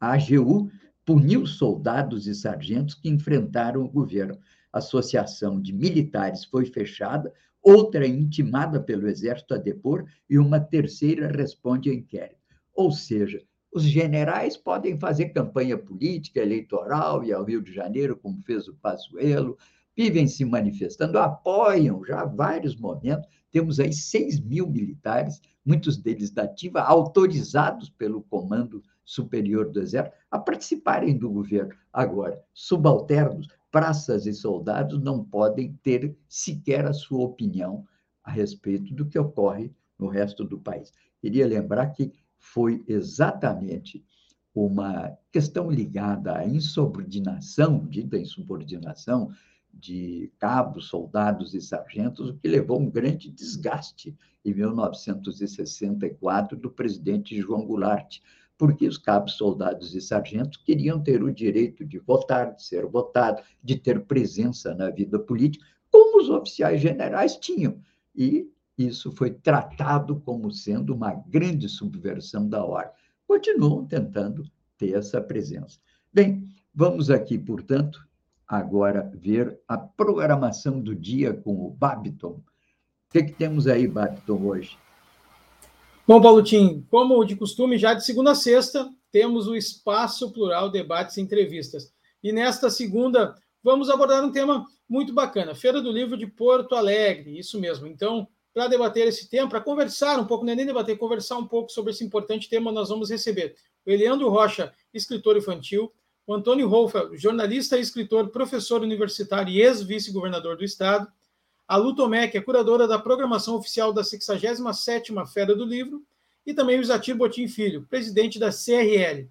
a AGU puniu soldados e sargentos que enfrentaram o governo. A associação de militares foi fechada, outra intimada pelo exército a depor e uma terceira responde a inquérito. Ou seja, os generais podem fazer campanha política, eleitoral, e ao Rio de Janeiro, como fez o Pazuello, vivem se manifestando, apoiam já vários momentos. Temos aí 6 mil militares, muitos deles da ativa, autorizados pelo Comando Superior do Exército a participarem do governo. Agora, subalternos, praças e soldados não podem ter sequer a sua opinião a respeito do que ocorre no resto do país. Queria lembrar que foi exatamente uma questão ligada à insubordinação, dita insubordinação, de cabos, soldados e sargentos, o que levou a um grande desgaste em 1964 do presidente João Goulart, porque os cabos, soldados e sargentos queriam ter o direito de votar, de ser votado, de ter presença na vida política, como os oficiais generais tinham. E isso foi tratado como sendo uma grande subversão da ordem. Continuam tentando ter essa presença. Bem, vamos aqui, portanto, agora ver a programação do dia com o Babiton. O que, que temos aí, Babiton, hoje? Bom, Paulo Tim, como de costume, já de segunda a sexta, temos o Espaço Plural Debates e Entrevistas. E nesta segunda, vamos abordar um tema muito bacana, Feira do Livro de Porto Alegre, isso mesmo. Então, para debater esse tema, para conversar um pouco, não é nem debater, conversar um pouco sobre esse importante tema, nós vamos receber o Eliandro Rocha, escritor infantil, o Antônio Rolfel, jornalista e escritor, professor universitário e ex-vice-governador do Estado, a Lu Tomé, que é curadora da programação oficial da 67ª Feira do Livro, e também o Isatir Botim Filho, presidente da CRL.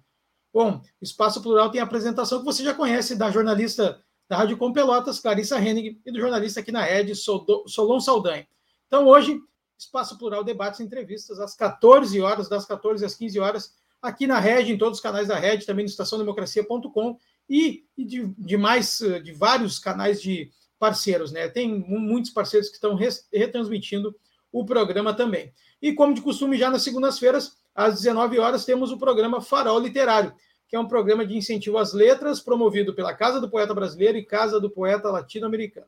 Bom, Espaço Plural tem a apresentação que você já conhece da jornalista da Rádio Com Pelotas, Clarissa Henning, e do jornalista aqui na Rede, Solon Saldanha. Então, hoje, Espaço Plural Debates e Entrevistas, às 14 horas, das 14 às 15 horas, aqui na Rede, em todos os canais da Rede, também no estaçãodemocracia.com e de, de, mais, eh, de vários canais de parceiros, né? Tem muitos parceiros que estão retransmitindo o programa também. E como de costume, já nas segundas-feiras, às 19 horas, temos o programa Farol Literário, que é um programa de incentivo às letras, promovido pela Casa do Poeta Brasileiro e Casa do Poeta Latino-Americano.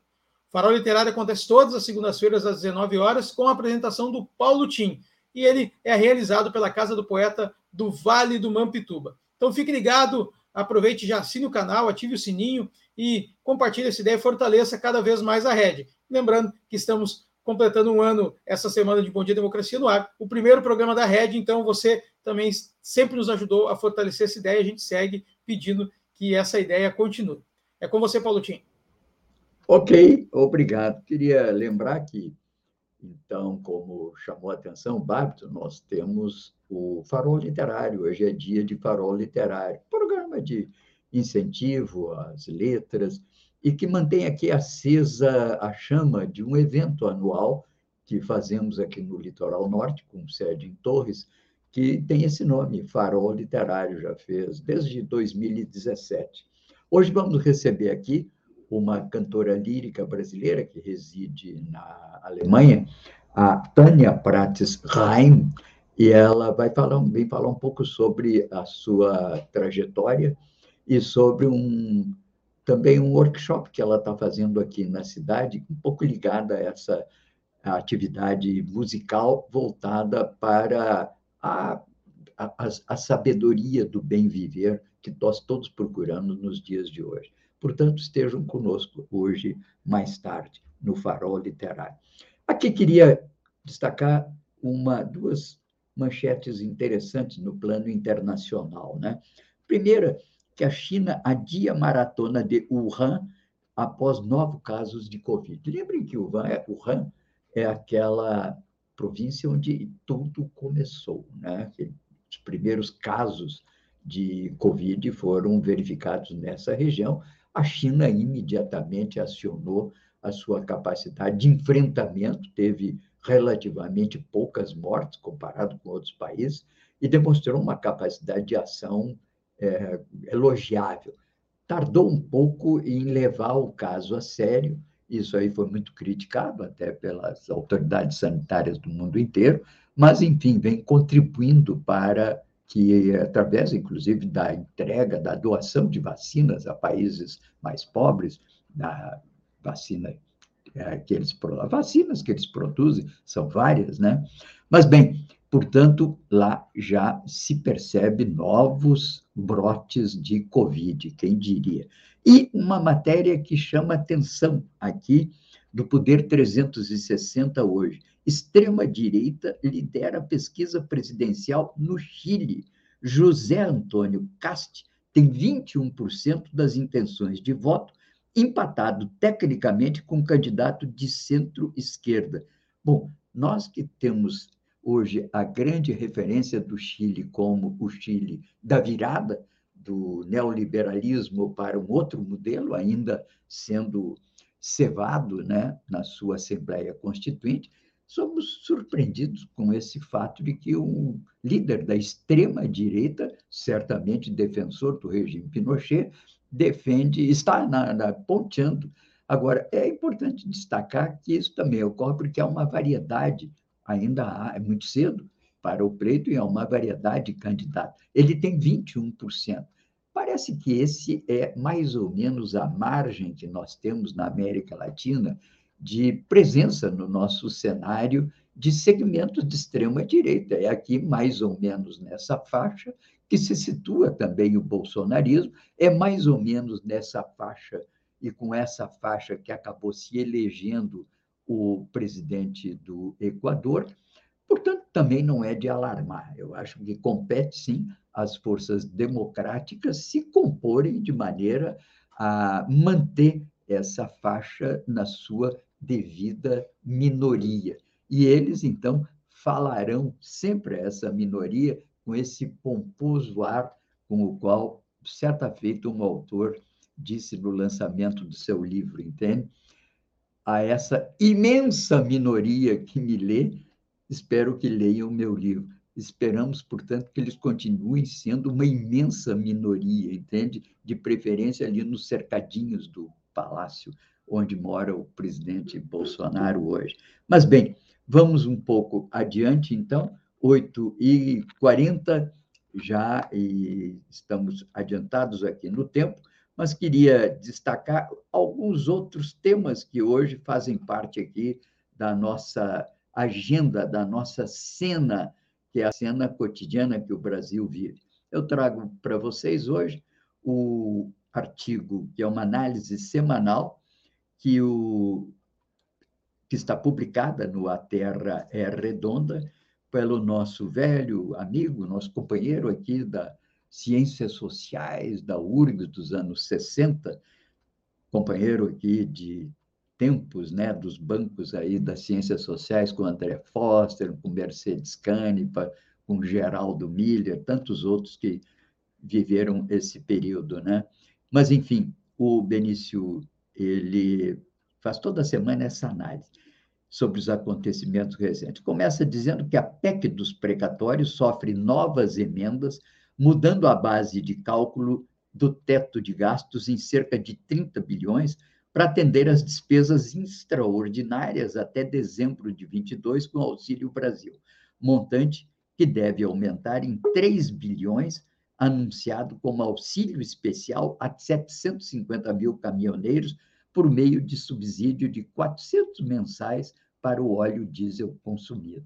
Farol Literário acontece todas as segundas-feiras às 19 horas com a apresentação do Paulo Tim. E ele é realizado pela Casa do Poeta do Vale do Mampituba. Então fique ligado, aproveite, já assine o canal, ative o sininho e compartilhe essa ideia e fortaleça cada vez mais a rede. Lembrando que estamos completando um ano essa semana de Bom Dia Democracia no Ar, o primeiro programa da rede, então você também sempre nos ajudou a fortalecer essa ideia, a gente segue pedindo que essa ideia continue. É com você, Paulo Tim. Ok, obrigado. Queria lembrar que, então, como chamou a atenção o Bárbito, nós temos o Farol Literário. Hoje é dia de Farol Literário, programa de incentivo às letras e que mantém aqui acesa a chama de um evento anual que fazemos aqui no Litoral Norte, com sede em Torres, que tem esse nome, Farol Literário, já fez desde 2017. Hoje vamos receber aqui uma cantora lírica brasileira que reside na Alemanha, a Tânia Prates Reim, e ela vai falar, vem falar um pouco sobre a sua trajetória e sobre um também um workshop que ela está fazendo aqui na cidade, um pouco ligada a essa atividade musical voltada para a, a, a sabedoria do bem viver que nós todos procuramos nos dias de hoje. Portanto, estejam conosco hoje, mais tarde, no Farol Literário. Aqui queria destacar uma, duas manchetes interessantes no plano internacional. Né? Primeira, que a China adia a maratona de Wuhan após nove casos de Covid. Lembrem que Wuhan é, é aquela província onde tudo começou. Né? Os primeiros casos de Covid foram verificados nessa região, a China imediatamente acionou a sua capacidade de enfrentamento, teve relativamente poucas mortes comparado com outros países e demonstrou uma capacidade de ação é, elogiável. Tardou um pouco em levar o caso a sério, isso aí foi muito criticado até pelas autoridades sanitárias do mundo inteiro, mas, enfim, vem contribuindo para que, através, inclusive, da entrega, da doação de vacinas a países mais pobres, da vacina é, que eles vacinas que eles produzem são várias, né? Mas bem, portanto, lá já se percebe novos brotes de Covid, quem diria? E uma matéria que chama atenção aqui do Poder 360 hoje. Extrema-direita lidera a pesquisa presidencial no Chile. José Antônio Cast tem 21% das intenções de voto empatado tecnicamente com um candidato de centro-esquerda. Bom, nós que temos hoje a grande referência do Chile como o Chile da virada do neoliberalismo para um outro modelo, ainda sendo cevado né, na sua Assembleia Constituinte, somos surpreendidos com esse fato de que um líder da extrema-direita, certamente defensor do regime Pinochet, defende, está na, na, ponteando. Agora, é importante destacar que isso também ocorre porque há uma variedade, ainda há, é muito cedo para o pleito, e há uma variedade de candidatos. Ele tem 21%. Parece que esse é mais ou menos a margem que nós temos na América Latina de presença no nosso cenário de segmentos de extrema direita. É aqui mais ou menos nessa faixa que se situa também o bolsonarismo, é mais ou menos nessa faixa, e com essa faixa que acabou se elegendo o presidente do Equador. Portanto, também não é de alarmar. Eu acho que compete, sim, às forças democráticas se comporem de maneira a manter essa faixa na sua devida minoria. E eles, então, falarão sempre a essa minoria com esse pomposo ar com o qual, certa feita, um autor disse no lançamento do seu livro, entende? A essa imensa minoria que me lê, espero que leiam meu livro. Esperamos, portanto, que eles continuem sendo uma imensa minoria, entende? De preferência ali nos cercadinhos do palácio onde mora o presidente Bolsonaro hoje. Mas, bem, vamos um pouco adiante, então. 8h40, já e estamos adiantados aqui no tempo, mas queria destacar alguns outros temas que hoje fazem parte aqui da nossa agenda, da nossa cena, que é a cena cotidiana que o Brasil vive. Eu trago para vocês hoje o artigo, que é uma análise semanal, que, o, que está publicada no A Terra é Redonda, pelo nosso velho amigo, nosso companheiro aqui da Ciências Sociais, da URGS dos anos 60, companheiro aqui de tempos, né, dos bancos aí das Ciências Sociais, com André Foster, com Mercedes Canepa, com Geraldo Miller, tantos outros que viveram esse período, né? Mas, enfim, o Benício, ele faz toda semana essa análise sobre os acontecimentos recentes. Começa dizendo que a PEC dos precatórios sofre novas emendas, mudando a base de cálculo do teto de gastos em cerca de 30 bilhões para atender às despesas extraordinárias até dezembro de 22 com o Auxílio Brasil, montante que deve aumentar em 3 bilhões, anunciado como auxílio especial a 750 mil caminhoneiros por meio de subsídio de 400 mensais para o óleo diesel consumido.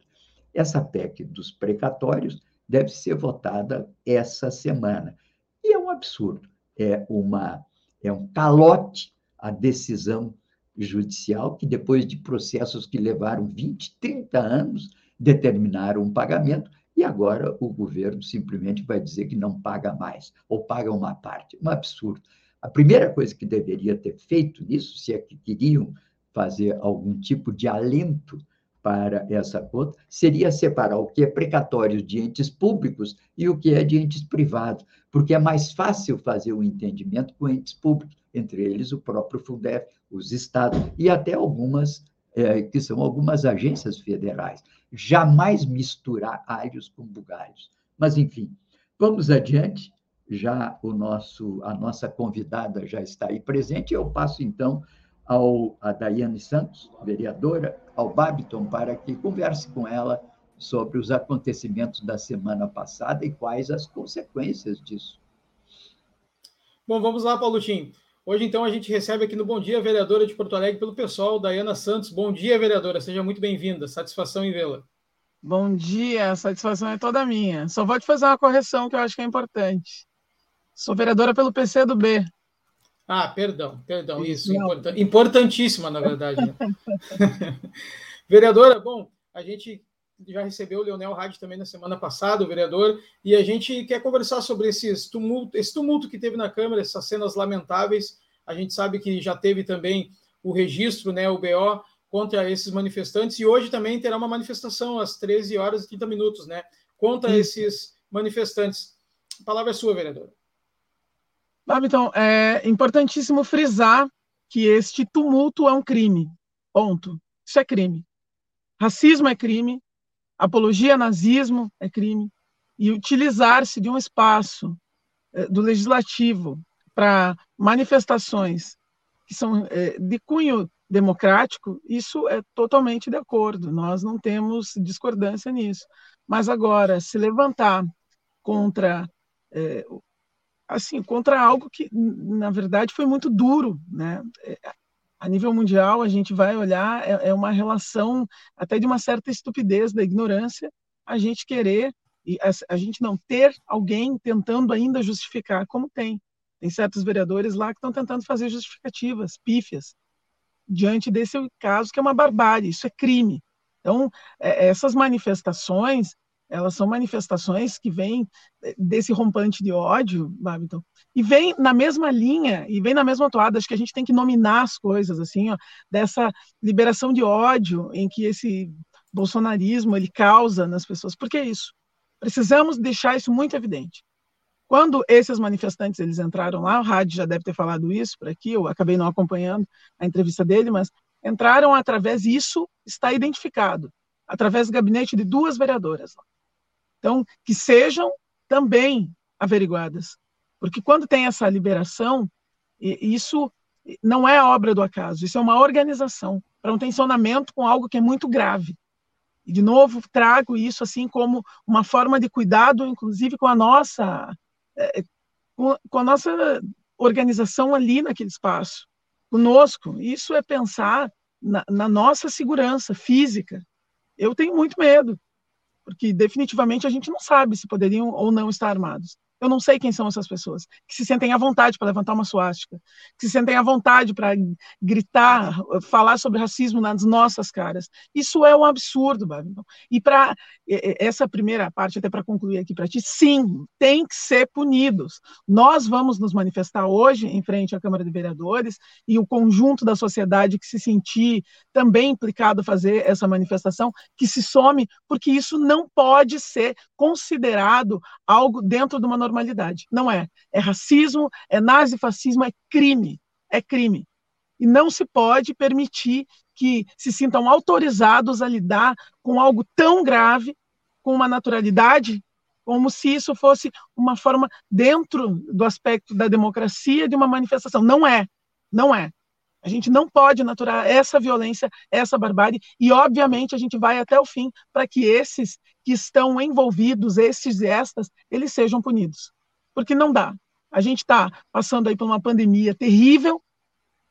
Essa PEC dos precatórios deve ser votada essa semana. E é um absurdo, é, uma, é um calote a decisão judicial que, depois de processos que levaram 20, 30 anos, determinaram um pagamento e agora o governo simplesmente vai dizer que não paga mais, ou paga uma parte. Um absurdo. A primeira coisa que deveria ter feito nisso, se é que queriam fazer algum tipo de alento para essa conta, seria separar o que é precatório de entes públicos e o que é de entes privados, porque é mais fácil fazer o um entendimento com entes públicos, entre eles o próprio Fundef, os estados e até algumas é, que são algumas agências federais. Jamais misturar alhos com bugalhos. Mas enfim, vamos adiante. Já o nosso a nossa convidada já está aí presente. Eu passo então ao, a Daiane Santos, vereadora, ao Babiton, para que converse com ela sobre os acontecimentos da semana passada e quais as consequências disso. Bom, vamos lá, Paulo Tim. Hoje, então, a gente recebe aqui no Bom Dia, vereadora de Porto Alegre, pelo pessoal, Dayana Santos. Bom dia, vereadora. Seja muito bem-vinda. Satisfação em vê-la. Bom dia, a satisfação é toda minha. Só vou te fazer uma correção que eu acho que é importante. Sou vereadora pelo PC do B. Ah, perdão, perdão, isso, important, importantíssima, na verdade. Né? vereadora, bom, a gente já recebeu o Leonel Rádio também na semana passada, o vereador, e a gente quer conversar sobre esses tumulto, esse tumulto que teve na Câmara, essas cenas lamentáveis. A gente sabe que já teve também o registro, né, o BO, contra esses manifestantes, e hoje também terá uma manifestação às 13 horas e 30 minutos, né, contra Sim. esses manifestantes. A palavra é sua, vereador. Então, é importantíssimo frisar que este tumulto é um crime. Ponto. Isso é crime. Racismo é crime, apologia a nazismo é crime, e utilizar-se de um espaço é, do legislativo para manifestações que são é, de cunho democrático, isso é totalmente de acordo, nós não temos discordância nisso. Mas agora, se levantar contra é, assim contra algo que na verdade foi muito duro né a nível mundial a gente vai olhar é, é, uma relação até de uma certa estupidez da ignorância a gente querer e a, a, gente não ter alguém tentando ainda justificar como tem. Tem certos vereadores lá que estão tentando fazer justificativas pífias diante desse caso que é uma barbárie isso é crime. Então é, essas manifestações elas são manifestações que vêm eh, desse rompante de ódio, Babiton, e vem na mesma linha, e vem na mesma toada, acho que a gente tem que nominar as coisas, assim, ó, dessa liberação de ódio em que esse bolsonarismo ele causa nas pessoas. Por que isso? Precisamos deixar isso muito evidente. Quando esses manifestantes eles entraram lá, o Rádio já deve ter falado isso por aqui, eu acabei não acompanhando a entrevista dele, mas entraram através, isso está identificado, através do gabinete de duas vereadoras. Então, que sejam também averiguadas. Porque quando tem essa liberação, isso não é obra do acaso, isso é uma organização para um tensionamento com algo que é muito grave. E, de novo, trago isso assim como uma forma de cuidado, inclusive com a nossa, é, com a nossa organização ali naquele espaço, conosco. Isso é pensar na, na nossa segurança física. Eu tenho muito medo porque definitivamente a gente não sabe se poderiam ou não estar armados. Eu não sei quem são essas pessoas que se sentem à vontade para levantar uma suástica, que se sentem à vontade para gritar, falar sobre racismo nas nossas caras. Isso é um absurdo, Babylon. E para essa primeira parte, até para concluir aqui para ti, sim, tem que ser punidos. Nós vamos nos manifestar hoje em frente à Câmara de Vereadores e o conjunto da sociedade que se sentir também implicado a fazer essa manifestação, que se some, porque isso não pode ser considerado algo dentro de uma normalidade. Não é. É racismo, é nazifascismo, é crime. É crime. E não se pode permitir que se sintam autorizados a lidar com algo tão grave, com uma naturalidade, como se isso fosse uma forma, dentro do aspecto da democracia, de uma manifestação. Não é. Não é. A gente não pode naturar essa violência, essa barbárie, e obviamente a gente vai até o fim para que esses que estão envolvidos, esses e estas, eles sejam punidos. Porque não dá. A gente está passando aí por uma pandemia terrível,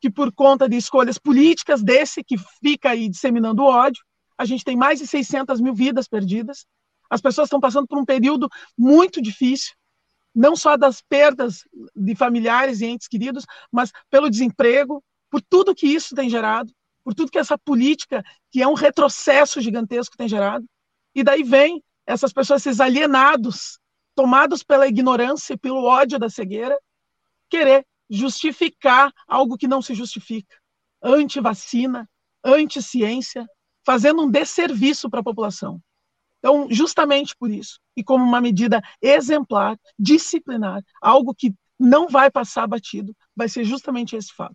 que por conta de escolhas políticas desse que fica aí disseminando ódio, a gente tem mais de 600 mil vidas perdidas. As pessoas estão passando por um período muito difícil, não só das perdas de familiares e entes queridos, mas pelo desemprego, por tudo que isso tem gerado, por tudo que essa política, que é um retrocesso gigantesco, tem gerado. E daí vem essas pessoas, esses alienados, tomados pela ignorância e pelo ódio da cegueira, querer justificar algo que não se justifica. Anti-vacina, anti-ciência, fazendo um desserviço para a população. Então, justamente por isso, e como uma medida exemplar, disciplinar, algo que não vai passar batido, vai ser justamente esse fato.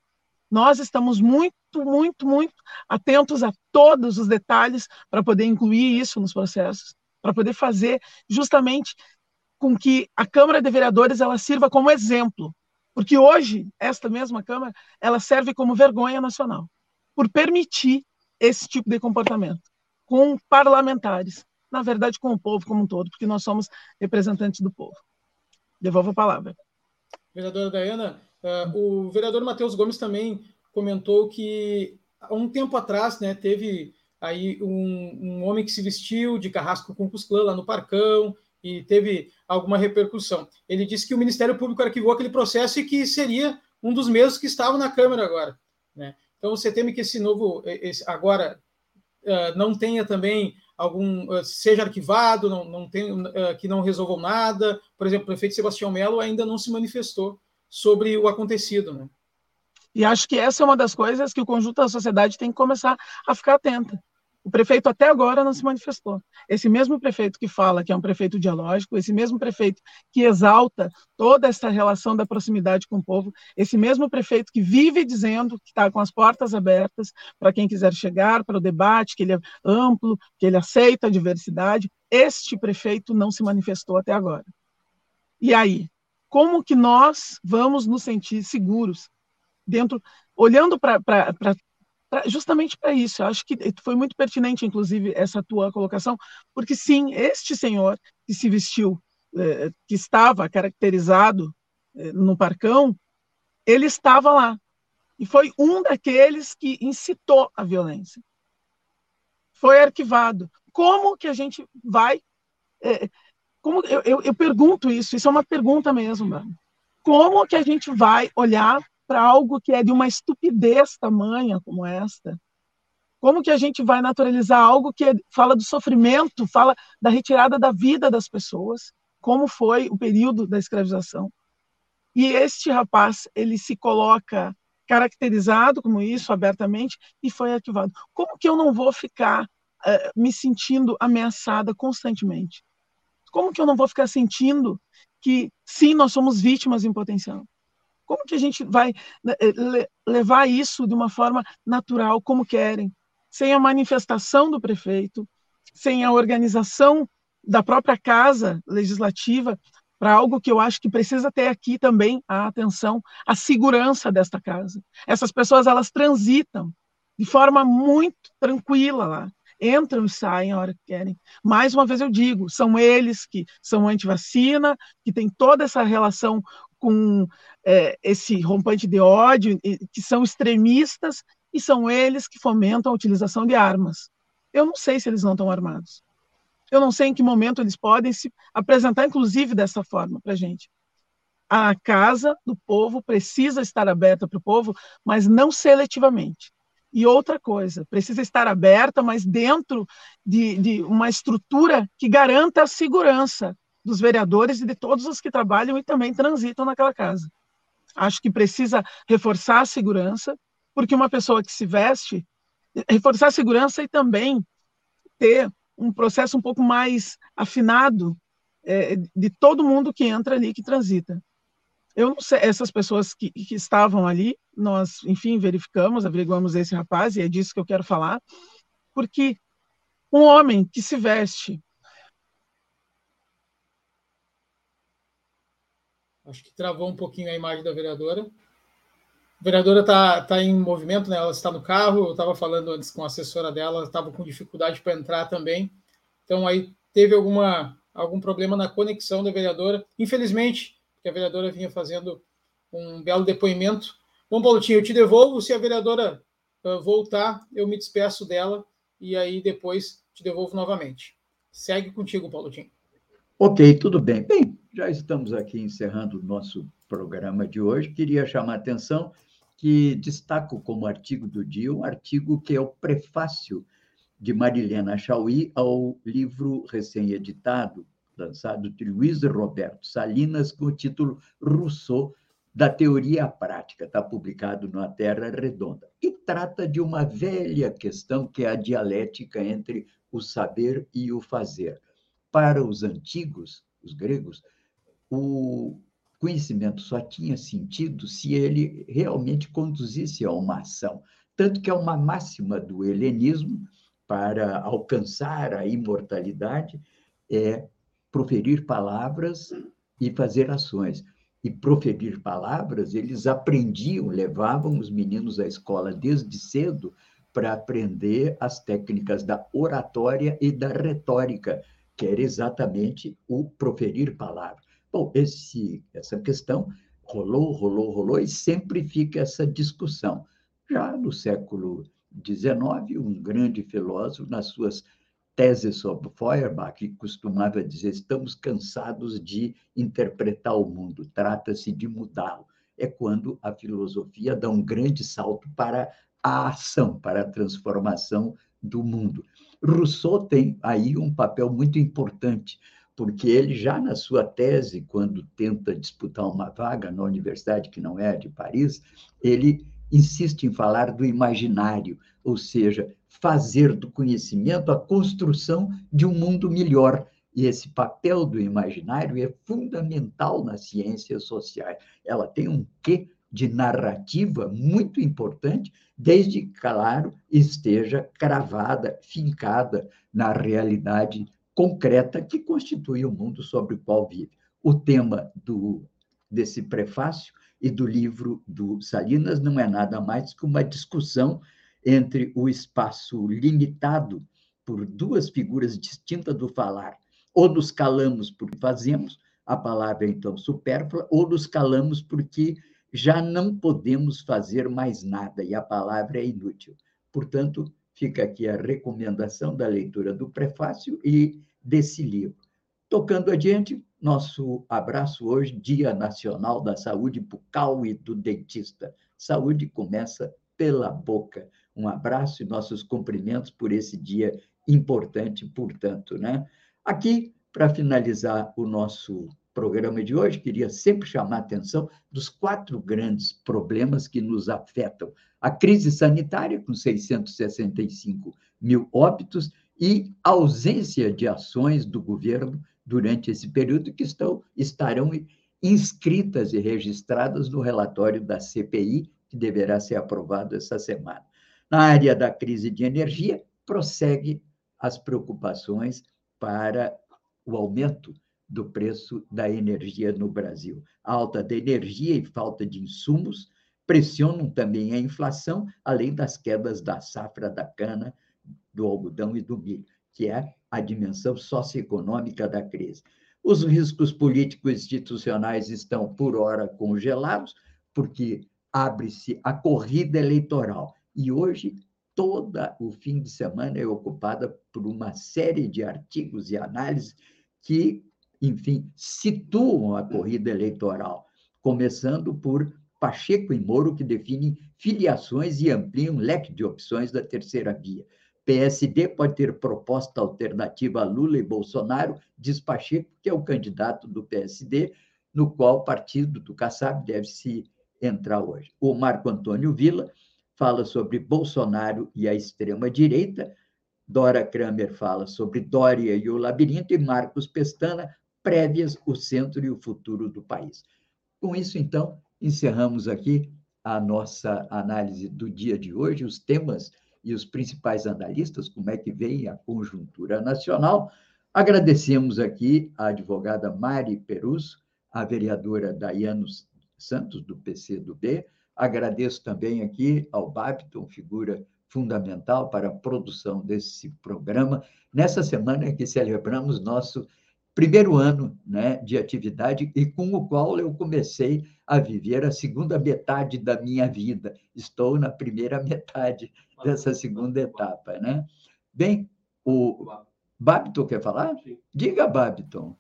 Nós estamos muito, muito, muito atentos a todos os detalhes para poder incluir isso nos processos, para poder fazer justamente com que a Câmara de Vereadores ela sirva como exemplo, porque hoje esta mesma Câmara ela serve como vergonha nacional por permitir esse tipo de comportamento com parlamentares na verdade, com o povo como um todo, porque nós somos representantes do povo. Devolvo a palavra. Vereadora Dayana, uh, o vereador Matheus Gomes também comentou que há um tempo atrás, né, teve aí um, um homem que se vestiu de carrasco com Cusclã lá no Parcão e teve alguma repercussão. Ele disse que o Ministério Público arquivou aquele processo e que seria um dos mesmos que estavam na Câmara agora. Né? Então, você teme que esse novo, esse, agora, uh, não tenha também algum, uh, seja arquivado, não, não uh, que não resolvam nada. Por exemplo, o prefeito Sebastião Melo ainda não se manifestou sobre o acontecido. Né? E acho que essa é uma das coisas que o conjunto da sociedade tem que começar a ficar atenta. O prefeito até agora não se manifestou. Esse mesmo prefeito que fala que é um prefeito dialógico, esse mesmo prefeito que exalta toda essa relação da proximidade com o povo, esse mesmo prefeito que vive dizendo que está com as portas abertas para quem quiser chegar para o debate, que ele é amplo, que ele aceita a diversidade, este prefeito não se manifestou até agora. E aí, como que nós vamos nos sentir seguros dentro, olhando para justamente para isso. Eu acho que foi muito pertinente, inclusive, essa tua colocação, porque sim, este senhor que se vestiu, é, que estava caracterizado é, no Parcão, ele estava lá. E foi um daqueles que incitou a violência. Foi arquivado. Como que a gente vai. É, como eu, eu, eu, pergunto isso, isso é uma pergunta mesmo, mano. Como que a gente vai olhar para algo que é de uma estupidez tamanha como esta? Como que a gente vai naturalizar algo que fala do sofrimento, fala da retirada da vida das pessoas, como foi o período da escravização? E este rapaz, ele se coloca caracterizado como isso, abertamente, e foi arquivado. Como que eu não vou ficar uh, me sentindo ameaçada constantemente? Como que eu não vou ficar sentindo que, sim, nós somos vítimas em potencial? Como que a gente vai né, eh, levar isso de uma forma natural, como querem, sem a manifestação do prefeito, sem a organização da própria casa legislativa para algo que eu acho que precisa ter aqui também a atenção, a segurança desta casa. Essas pessoas elas transitam de forma muito tranquila lá, entram e saem a hora que querem. Mais uma vez eu digo, são eles que são anti-vacina, que têm toda essa relação com é, esse rompante de ódio, que são extremistas, e são eles que fomentam a utilização de armas. Eu não sei se eles não estão armados. Eu não sei em que momento eles podem se apresentar, inclusive, dessa forma para a gente. A casa do povo precisa estar aberta para o povo, mas não seletivamente. E outra coisa, precisa estar aberta, mas dentro de, de uma estrutura que garanta a segurança dos vereadores e de todos os que trabalham e também transitam naquela casa. Acho que precisa reforçar a segurança, porque uma pessoa que se veste, reforçar a segurança e também ter um processo um pouco mais afinado é, de todo mundo que entra ali, que transita. Eu não sei, essas pessoas que, que estavam ali, nós, enfim, verificamos, averiguamos esse rapaz, e é disso que eu quero falar, porque um homem que se veste Acho que travou um pouquinho a imagem da vereadora. A vereadora está tá em movimento, né? ela está no carro. Eu estava falando antes com a assessora dela, estava com dificuldade para entrar também. Então, aí teve alguma, algum problema na conexão da vereadora. Infelizmente, porque a vereadora vinha fazendo um belo depoimento. Bom, Paulotinho, eu te devolvo. Se a vereadora uh, voltar, eu me despeço dela e aí depois te devolvo novamente. Segue contigo, Paulotinho. Ok, tudo bem. Bem, já estamos aqui encerrando o nosso programa de hoje. Queria chamar a atenção que destaco como artigo do dia um artigo que é o prefácio de Marilena Chauí ao livro recém-editado, lançado de Luiz Roberto Salinas, com o título Rousseau, da Teoria à Prática. Está publicado na Terra Redonda. E trata de uma velha questão que é a dialética entre o saber e o fazer para os antigos, os gregos, o conhecimento só tinha sentido se ele realmente conduzisse a uma ação. Tanto que é uma máxima do helenismo para alcançar a imortalidade é proferir palavras e fazer ações. E proferir palavras, eles aprendiam, levavam os meninos à escola desde cedo para aprender as técnicas da oratória e da retórica, que era exatamente o proferir palavras. Bom, esse, essa questão rolou, rolou, rolou, e sempre fica essa discussão. Já no século XIX, um grande filósofo, nas suas teses sobre Feuerbach, costumava dizer: estamos cansados de interpretar o mundo, trata-se de mudá-lo. É quando a filosofia dá um grande salto para a ação, para a transformação do mundo. Rousseau tem aí um papel muito importante, porque ele já na sua tese, quando tenta disputar uma vaga na universidade que não é de Paris, ele insiste em falar do imaginário, ou seja, fazer do conhecimento a construção de um mundo melhor. E esse papel do imaginário é fundamental nas ciências sociais. Ela tem um quê de narrativa muito importante, desde que, claro, esteja cravada, fincada na realidade concreta que constitui o mundo sobre o qual vive. O tema do, desse prefácio e do livro do Salinas não é nada mais que uma discussão entre o espaço limitado por duas figuras distintas do falar. Ou nos calamos porque fazemos, a palavra é então supérflua, ou nos calamos porque já não podemos fazer mais nada e a palavra é inútil. Portanto, fica aqui a recomendação da leitura do prefácio e desse livro. Tocando adiante, nosso abraço hoje, Dia Nacional da Saúde Bucal e do Dentista. Saúde começa pela boca. Um abraço e nossos cumprimentos por esse dia importante, portanto, né? Aqui, para finalizar o nosso programa de hoje, queria sempre chamar a atenção dos quatro grandes problemas que nos afetam. A crise sanitária, com 665 mil óbitos, e ausência de ações do governo durante esse período que estão, estarão inscritas e registradas no relatório da CPI, que deverá ser aprovado essa semana. Na área da crise de energia, prossegue as preocupações para o aumento do preço da energia no Brasil. A alta da energia e falta de insumos pressionam também a inflação, além das quedas da safra da cana, do algodão e do milho, que é a dimensão socioeconômica da crise. Os riscos políticos institucionais estão, por hora, congelados, porque abre-se a corrida eleitoral. E hoje, todo o fim de semana é ocupada por uma série de artigos e análises que enfim, situam a corrida eleitoral, começando por Pacheco e Moro, que definem filiações e ampliam o leque de opções da terceira via. PSD pode ter proposta alternativa a Lula e Bolsonaro, diz Pacheco, que é o candidato do PSD, no qual o partido do Kassab deve se entrar hoje. O Marco Antônio Villa fala sobre Bolsonaro e a extrema-direita, Dora Kramer fala sobre Dória e o labirinto, e Marcos Pestana prévias o centro e o futuro do país. Com isso, então, encerramos aqui a nossa análise do dia de hoje, os temas e os principais analistas, como é que vem a conjuntura nacional. Agradecemos aqui a advogada Mari Peruso, a vereadora Daiane Santos, do PCdoB. Agradeço também aqui ao Babton, figura fundamental para a produção desse programa. Nessa semana que celebramos nosso primeiro ano né, de atividade e com o qual eu comecei a viver a segunda metade da minha vida. Estou na primeira metade dessa segunda etapa. Né? Bem, o Babiton quer falar? Diga, Babiton.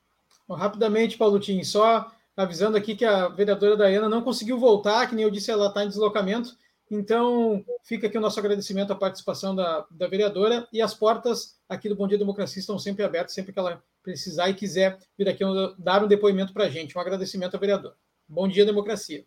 Rapidamente, Paulotinho, só avisando aqui que a vereadora Daiana não conseguiu voltar, que nem eu disse, ela está em deslocamento. Então, fica aqui o nosso agradecimento à participação da, da vereadora e as portas aqui do Bom Dia Democracia estão sempre abertas, sempre que ela precisar e quiser vir aqui dar um depoimento para a gente. Um agradecimento ao vereador. Bom dia, democracia.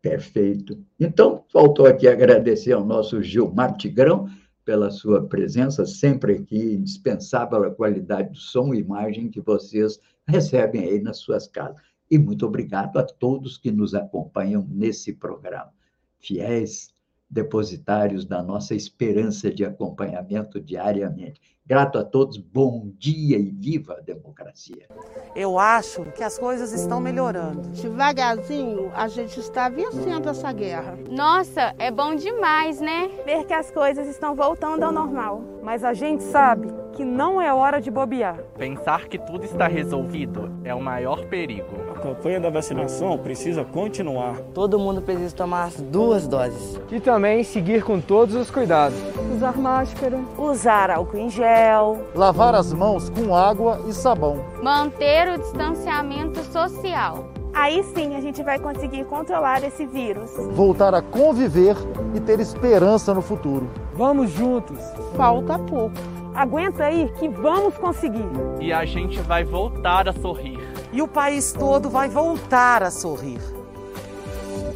Perfeito. Então, faltou aqui agradecer ao nosso Gilmar Tigrão pela sua presença, sempre aqui, indispensável a qualidade do som e imagem que vocês recebem aí nas suas casas. E muito obrigado a todos que nos acompanham nesse programa. Fiéis depositários da nossa esperança de acompanhamento diariamente. Grato a todos, bom dia e viva a democracia. Eu acho que as coisas estão melhorando. Devagarzinho, a gente está vencendo essa guerra. Nossa, é bom demais, né? Ver que as coisas estão voltando ao normal. Mas a gente sabe que não é hora de bobear. Pensar que tudo está resolvido é o maior perigo. A campanha da vacinação precisa continuar. Todo mundo precisa tomar as duas doses. E também seguir com todos os cuidados. Usar máscara. Usar álcool em gel. Lavar as mãos com água e sabão. Manter o distanciamento social. Aí sim a gente vai conseguir controlar esse vírus. Voltar a conviver e ter esperança no futuro. Vamos juntos. Falta pouco. Aguenta aí que vamos conseguir. E a gente vai voltar a sorrir. E o país todo vai voltar a sorrir.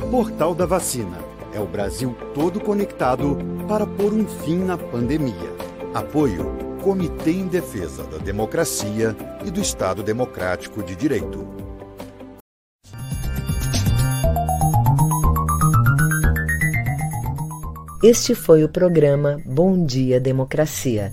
Portal da Vacina. É o Brasil todo conectado para pôr um fim na pandemia. Apoio Comitê em Defesa da Democracia e do Estado Democrático de Direito. Este foi o programa Bom Dia Democracia.